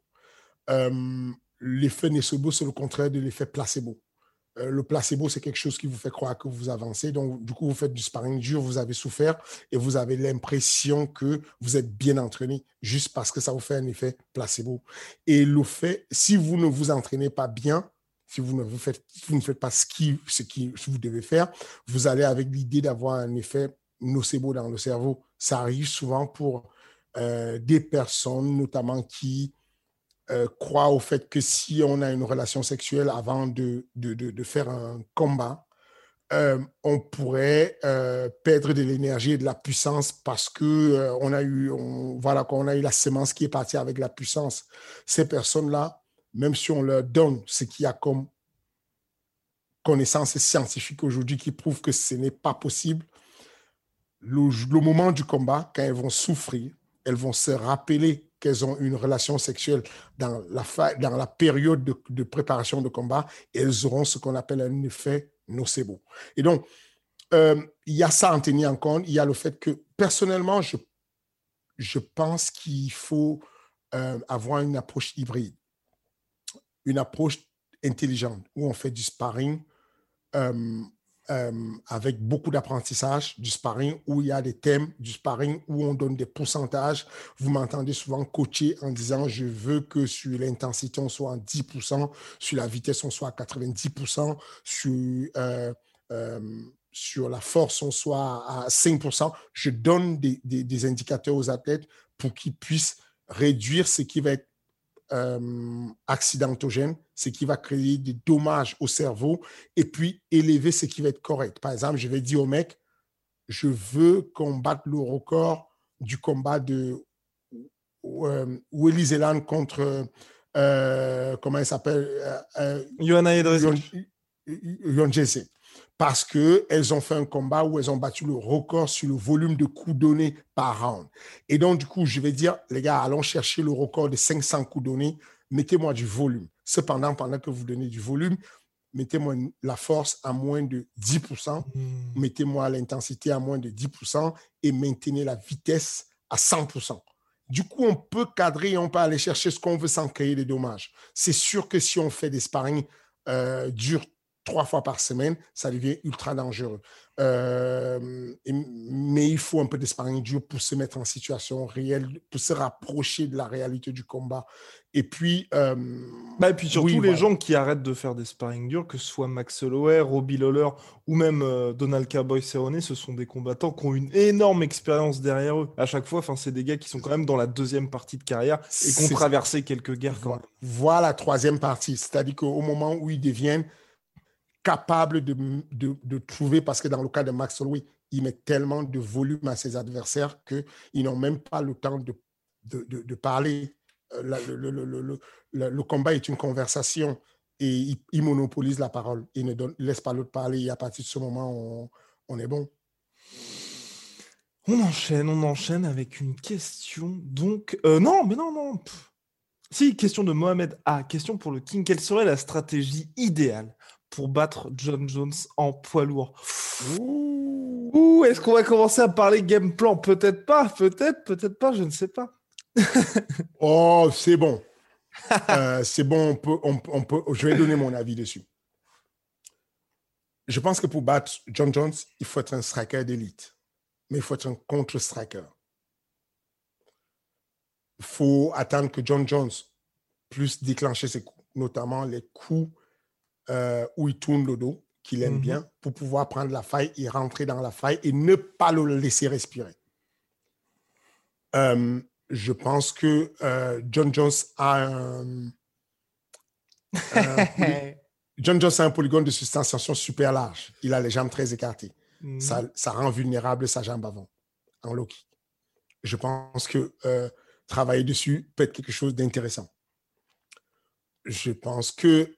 Euh, l'effet nocebo, c'est le contraire de l'effet placebo. Euh, le placebo, c'est quelque chose qui vous fait croire que vous avancez. Donc, du coup, vous faites du sparring dur, vous avez souffert et vous avez l'impression que vous êtes bien entraîné juste parce que ça vous fait un effet placebo. Et le fait, si vous ne vous entraînez pas bien, si vous ne, faites, pas ce qui vous devez faire, vous allez avec l'idée d'avoir un effet nocebo dans le cerveau. Ça arrive souvent pour euh, des personnes, notamment qui euh, croit au fait que si on a une relation sexuelle avant de, de, de, faire un combat, euh, on pourrait euh, perdre de l'énergie et de la puissance parce que on a eu, on, voilà, qu'on a eu la sémence qui est partie avec la puissance. Ces personnes-là, même si on leur donne ce qu'il y a comme connaissance scientifique aujourd'hui qui prouve que ce n'est pas possible, le, le moment du combat, quand elles vont souffrir, elles vont se rappeler qu'elles ont une relation sexuelle dans la, période de, préparation de combat, elles auront ce qu'on appelle un effet nocebo. Et donc, euh, il y a ça à en tenir en compte. Il y a le fait que, personnellement, je, je pense qu'il faut euh, avoir une approche hybride, une approche intelligente, où on fait du sparring euh, euh, avec beaucoup d'apprentissage du sparring où il y a des thèmes du sparring où on donne des pourcentages. Vous m'entendez souvent coacher en disant je veux que sur l'intensité on soit à 10%, sur la vitesse on soit à 90%, sur, euh, euh, sur la force on soit à 5%. Je donne des, des, des indicateurs aux athlètes pour qu'ils puissent réduire ce qui va être euh, accidentogène, ce qui va créer des dommages au cerveau, et puis élever ce qui va être correct. Par exemple, je vais dire au mec, je veux combattre le record du combat de euh, Willy Zeland contre, euh, comment il s'appelle euh, Johanna Jesse parce qu'elles ont fait un combat où elles ont battu le record sur le volume de coups donnés par round. Et donc, du coup, je vais dire, les gars, allons chercher le record de 500 coups donnés, mettez-moi du volume. Cependant, pendant que vous donnez du volume, mettez-moi la force à moins de 10%, hmm. mettez-moi l'intensité à moins de 10% et maintenez la vitesse à 100%. Du coup, on peut cadrer et on peut aller chercher ce qu'on veut sans créer des dommages. C'est sûr que si on fait des sparring euh, durs trois fois par semaine, ça devient ultra dangereux. Euh, mais il faut un peu d'espagne dur pour se mettre en situation réelle, pour se rapprocher de la réalité du combat. Et puis, euh, bah, et puis surtout les gens qui arrêtent de faire des sparring durs, que ce soit Max Holloway, Robbie Lawler ou même euh, Donald Cowboy Cerrone, ce sont des combattants qui ont une énorme expérience derrière eux. À chaque fois, enfin, c'est des gars qui sont quand même dans la deuxième partie de carrière et qui ont traversé quelques guerres. Quand Voilà la troisième partie, c'est-à-dire qu'au moment où ils deviennent capable de, de, trouver, parce que dans le cas de Max Holloway, il met tellement de volume à ses adversaires qu'ils n'ont même pas le temps de, de parler. Euh, le, le, le, le, combat est une conversation et il, monopolise la parole. Il ne laisse pas l'autre parler et à partir de ce moment, on, on est bon. On enchaîne, on enchaîne avec une question. Donc, euh, non, mais non, non. Si, question de Mohamed A. Question pour le King. Quelle serait la stratégie idéale pour battre John Jones en poids lourd. Ouh, Ouh, est-ce qu'on va commencer à parler game plan? Peut-être pas, peut-être, peut-être pas, je ne sais pas. oh, c'est bon. Euh, c'est bon, on peut, on, peut, je vais donner mon avis dessus. Je pense que pour battre John Jones, il faut être un striker d'élite, mais il faut être un contre-striker. Il faut attendre que John Jones puisse déclencher ses coups, notamment les coups euh, où il tourne le dos, qu'il aime mhm. bien, pour pouvoir prendre la faille et rentrer dans la faille et ne pas le laisser respirer. Euh, je pense que euh, John Jones a un, John Jones a un polygone de substantiation super large. Il a les jambes très écartées. Mhm. Ça, ça, rend vulnérable sa jambe avant en low kick. Je pense que euh, travailler dessus peut être quelque chose d'intéressant. Je pense que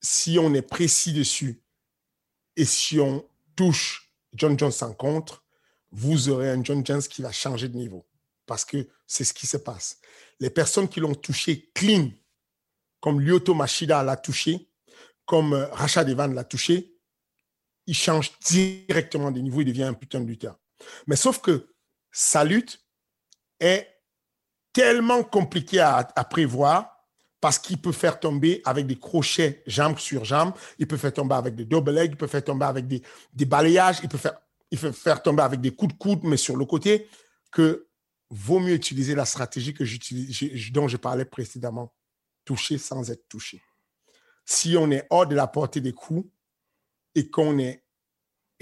si on est précis dessus et si on touche John Jones en contre, vous aurez un John Jones qui va changer de niveau parce que c'est ce qui se passe. Les personnes qui l'ont touché clean, comme Lyoto Machida l'a touché, comme euh, Rachad Evan l'a touché, il change directement de niveau, il devient un putain de lutteur. Mais sauf que sa lutte est tellement compliquée à, prévoir parce qu'il peut faire tomber avec des crochets jambe sur jambe, il peut faire tomber avec des double legs, il peut faire tomber avec des, des balayages, il peut, faire, il peut faire tomber avec des coups de coude, mais sur le côté, que vaut mieux utiliser la stratégie que dont je parlais précédemment, toucher sans être touché. Si on est hors de la portée des coups et qu'on est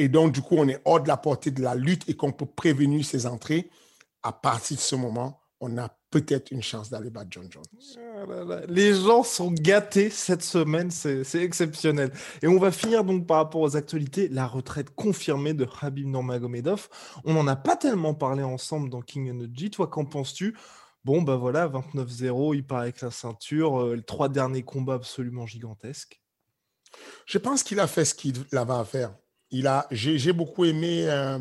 et donc du coup on est hors de la portée de la lutte et qu'on peut prévenir ses entrées, à partir de ce moment, on a peut-être une chance d'aller battre John Jones. Ah Les gens sont gâtés cette semaine, c'est exceptionnel. Et on va finir donc par rapport aux actualités, la retraite confirmée de Habib Nurmagomedov. On n'en a pas tellement parlé ensemble dans King Energy. Toi, qu'en penses-tu? Bon, bah voilà, 29-0, il part avec la ceinture, euh, les trois derniers combats absolument gigantesques. Je pense qu'il a fait ce qu'il avait à faire. J'ai beaucoup aimé euh,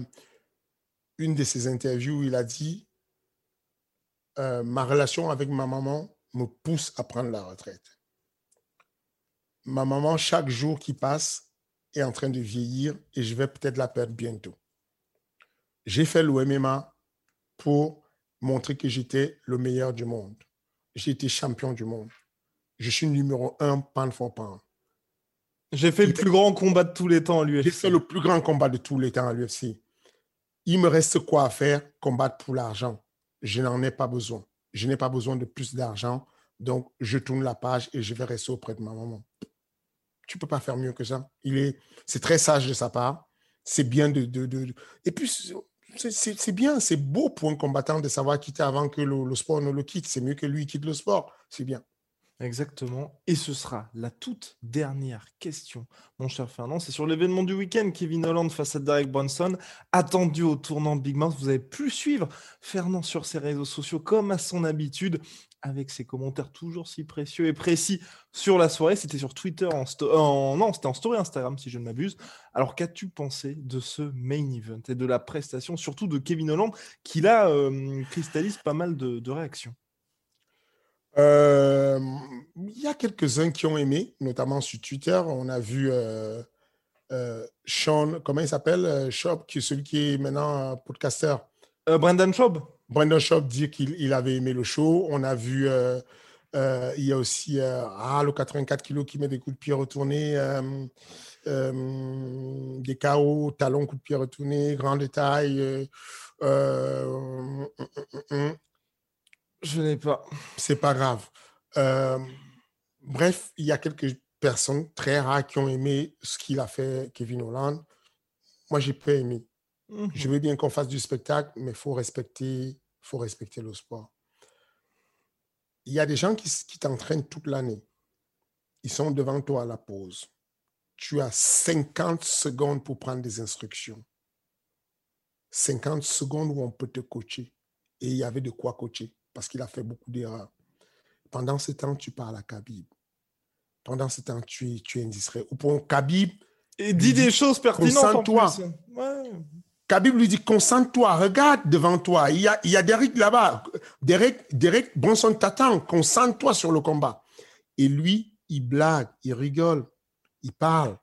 une de ses interviews où il a dit euh, ma relation avec ma maman me pousse à prendre la retraite. Ma maman, chaque jour qui passe, est en train de vieillir et je vais peut-être la perdre bientôt. J'ai fait l'OMMA pour montrer que j'étais le meilleur du monde. J'ai été champion du monde. Je suis numéro un pound for pound. J'ai fait le plus grand combat de tous les temps à l'UFC. J'ai fait le plus grand combat de tous les temps à l'UFC. Il me reste quoi à faire? Combattre pour l'argent je n'en ai pas besoin. Je n'ai pas besoin de plus d'argent. Donc, je tourne la page et je vais rester auprès de ma maman. Tu ne peux pas faire mieux que ça. Il est, c'est très sage de sa part. C'est bien de, de, Et puis, c'est, bien, c'est beau pour un combattant de savoir quitter avant que le, le sport ne le quitte. C'est mieux que lui quitte le sport. C'est bien. Exactement. Et ce sera la toute dernière question, mon cher Fernand. C'est sur l'événement du week-end, Kevin Holland face à Derek Bronson, attendu au tournant Big Mouth. Vous avez pu suivre Fernand sur ses réseaux sociaux comme à son habitude, avec ses commentaires toujours si précieux et précis sur la soirée. C'était sur Twitter, en, en non, c'était en story Instagram si je ne m'abuse. Alors qu'as-tu pensé de ce main event et de la prestation, surtout de Kevin Holland, qui là euh, cristallise pas mal de réactions? Euh, il y a quelques-uns qui ont aimé, notamment sur Twitter. On a vu euh, euh, Sean, comment il s'appelle Shop, qui est celui qui est maintenant podcaster. Brendan Shop. Brendan Shop dit qu'il avait aimé le show. On a vu, il y a aussi ah, le 84 kg qui met des coups de pied retournés, des KO, talons, coups de pied retournés, grand détail. Je n'ai pas. C'est pas grave. Euh, bref, il y a quelques personnes très rares qui ont aimé ce qu'il a fait, Kevin Holland. Moi, j'ai pas aimé. Mhm. Je veux bien qu'on fasse du spectacle, mais il faut respecter, faut respecter le sport. Il y a des gens qui, qui t'entraînent toute l'année. Ils sont devant toi à la pause. Tu as 50 secondes pour prendre des instructions. 50 secondes où on peut te coacher. Et il y avait de quoi coacher parce qu'il a fait beaucoup d'erreurs. Pendant ce temps, tu parles à Khabib. Pendant ce temps, tu es, tu es indiscret. Ou pour Khabib. Et dis des choses pertinentes. toi Ouais. Khabib lui dit concentre-toi, regarde devant toi. Il y a, il y a Derek là-bas. Derek, Derek Bronson t'attend. Concentre-toi sur le combat. Et lui, il blague, il rigole, il parle.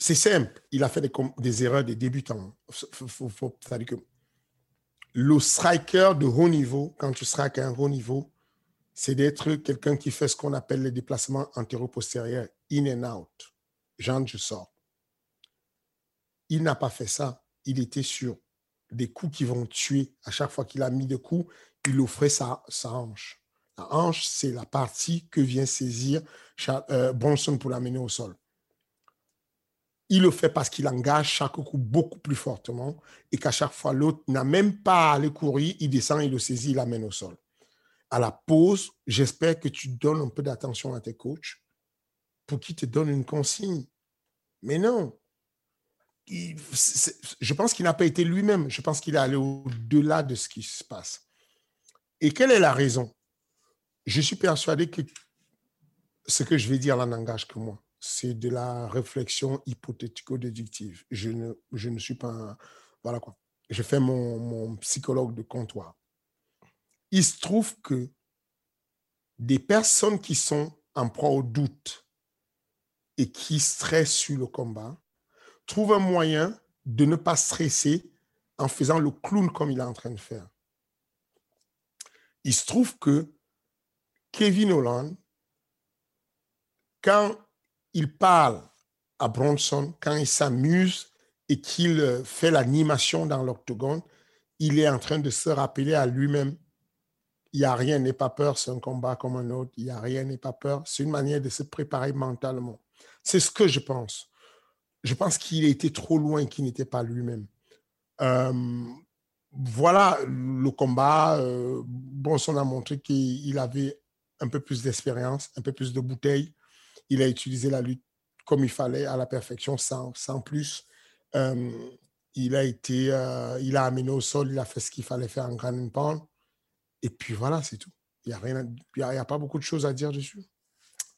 c'est simple. Il a fait des, des erreurs des débutants. C'est-à-dire que le striker de haut niveau, quand tu strikes à un haut niveau, c'est d'être quelqu'un qui fait ce qu'on appelle les déplacements antéro-postérieurs, in and out. Jean, je sors. Il n'a pas fait ça. Il était sur des coups qui vont tuer. À chaque fois qu'il a mis des coups, il offrait sa, sa hanche. La hanche, c'est la partie que vient saisir euh, Bronson pour l'amener au sol. Il le fait parce qu'il engage chaque coup beaucoup plus fortement et qu'à chaque fois, l'autre n'a même pas à aller courir, il descend, il le saisit, il l'amène au sol. À la pause, j'espère que tu donnes un peu d'attention à tes coachs pour qu'ils te donnent une consigne. Mais non. je pense qu'il n'a pas été lui-même. Je pense qu'il est allé au-delà de ce qui se passe. Et quelle est la raison? Je suis persuadé que ce que je vais dire là n'engage que moi c'est de la réflexion hypothético-déductive. Je ne, je ne suis pas. voilà quoi. Je fais mon, mon psychologue de comptoir. Il se trouve que des personnes qui sont en proie au doute et qui stressent sur le combat trouvent un moyen de ne pas stresser en faisant le clown comme il est en train de faire. Il se trouve que Kevin Holland, quand il parle à Bronson quand il s'amuse et qu'il euh, fait l'animation dans l'octogone, il est en train de se rappeler à lui-même, il n'y a rien, n'est pas peur, c'est un combat comme un autre, il n'y a rien, n'est pas peur, c'est une manière de se préparer mentalement. C'est ce que je pense. Je pense qu'il était trop loin, qu'il n'était pas lui-même. Euh, voilà le combat. Euh, Bronson a montré qu'il avait un peu plus d'expérience, un peu plus de bouteilles il a utilisé la lutte comme il fallait, à la perfection, sans, plus. Euh, il a été, euh, il a amené au sol, il a fait ce qu'il fallait faire en grand pound. Et puis voilà, c'est tout. Il n'y a, il a pas beaucoup de choses à dire dessus.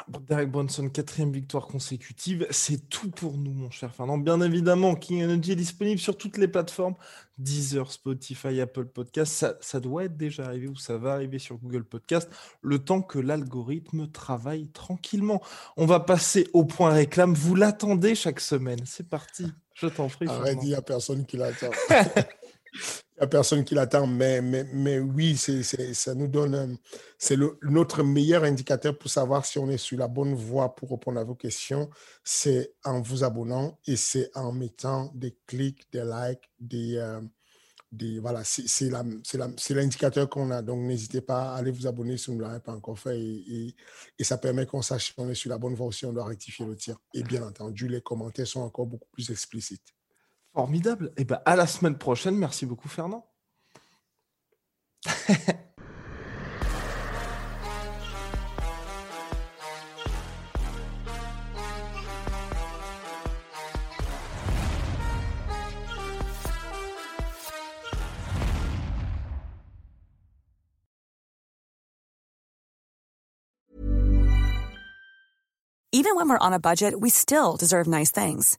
Derek Bronson, quatrième victoire consécutive, c'est tout pour nous, mon cher Fernand. Bien évidemment, King Energy est disponible sur toutes les plateformes Deezer, Spotify, Apple Podcast. Ça, ça, doit être déjà arrivé ou ça va arriver sur Google Podcast le temps que l'algorithme travaille tranquillement. On va passer au point réclame. Vous l'attendez chaque semaine. C'est parti. Je t'en prie. Arrête, il n'y a personne qui l'attend. Il n'y a personne qui l'attend, mais, oui, ça nous donne, c'est notre meilleur indicateur pour savoir si on est sur la bonne voie pour répondre à vos questions. C'est en vous abonnant et c'est en mettant des clics, des likes, des, euh, des voilà, c'est, c'est, la, c'est, la, l'indicateur qu'on a. Donc, n'hésitez pas à aller vous abonner si vous ne l'avez pas encore fait et, et, ça permet qu'on sache si on est sur la bonne voie ou si on doit rectifier le tir. Et bien entendu, les commentaires sont encore beaucoup plus explicites. Formidable. Et eh ben à la semaine prochaine. Merci beaucoup, Fernand. Even when we're on a budget, we still deserve nice things.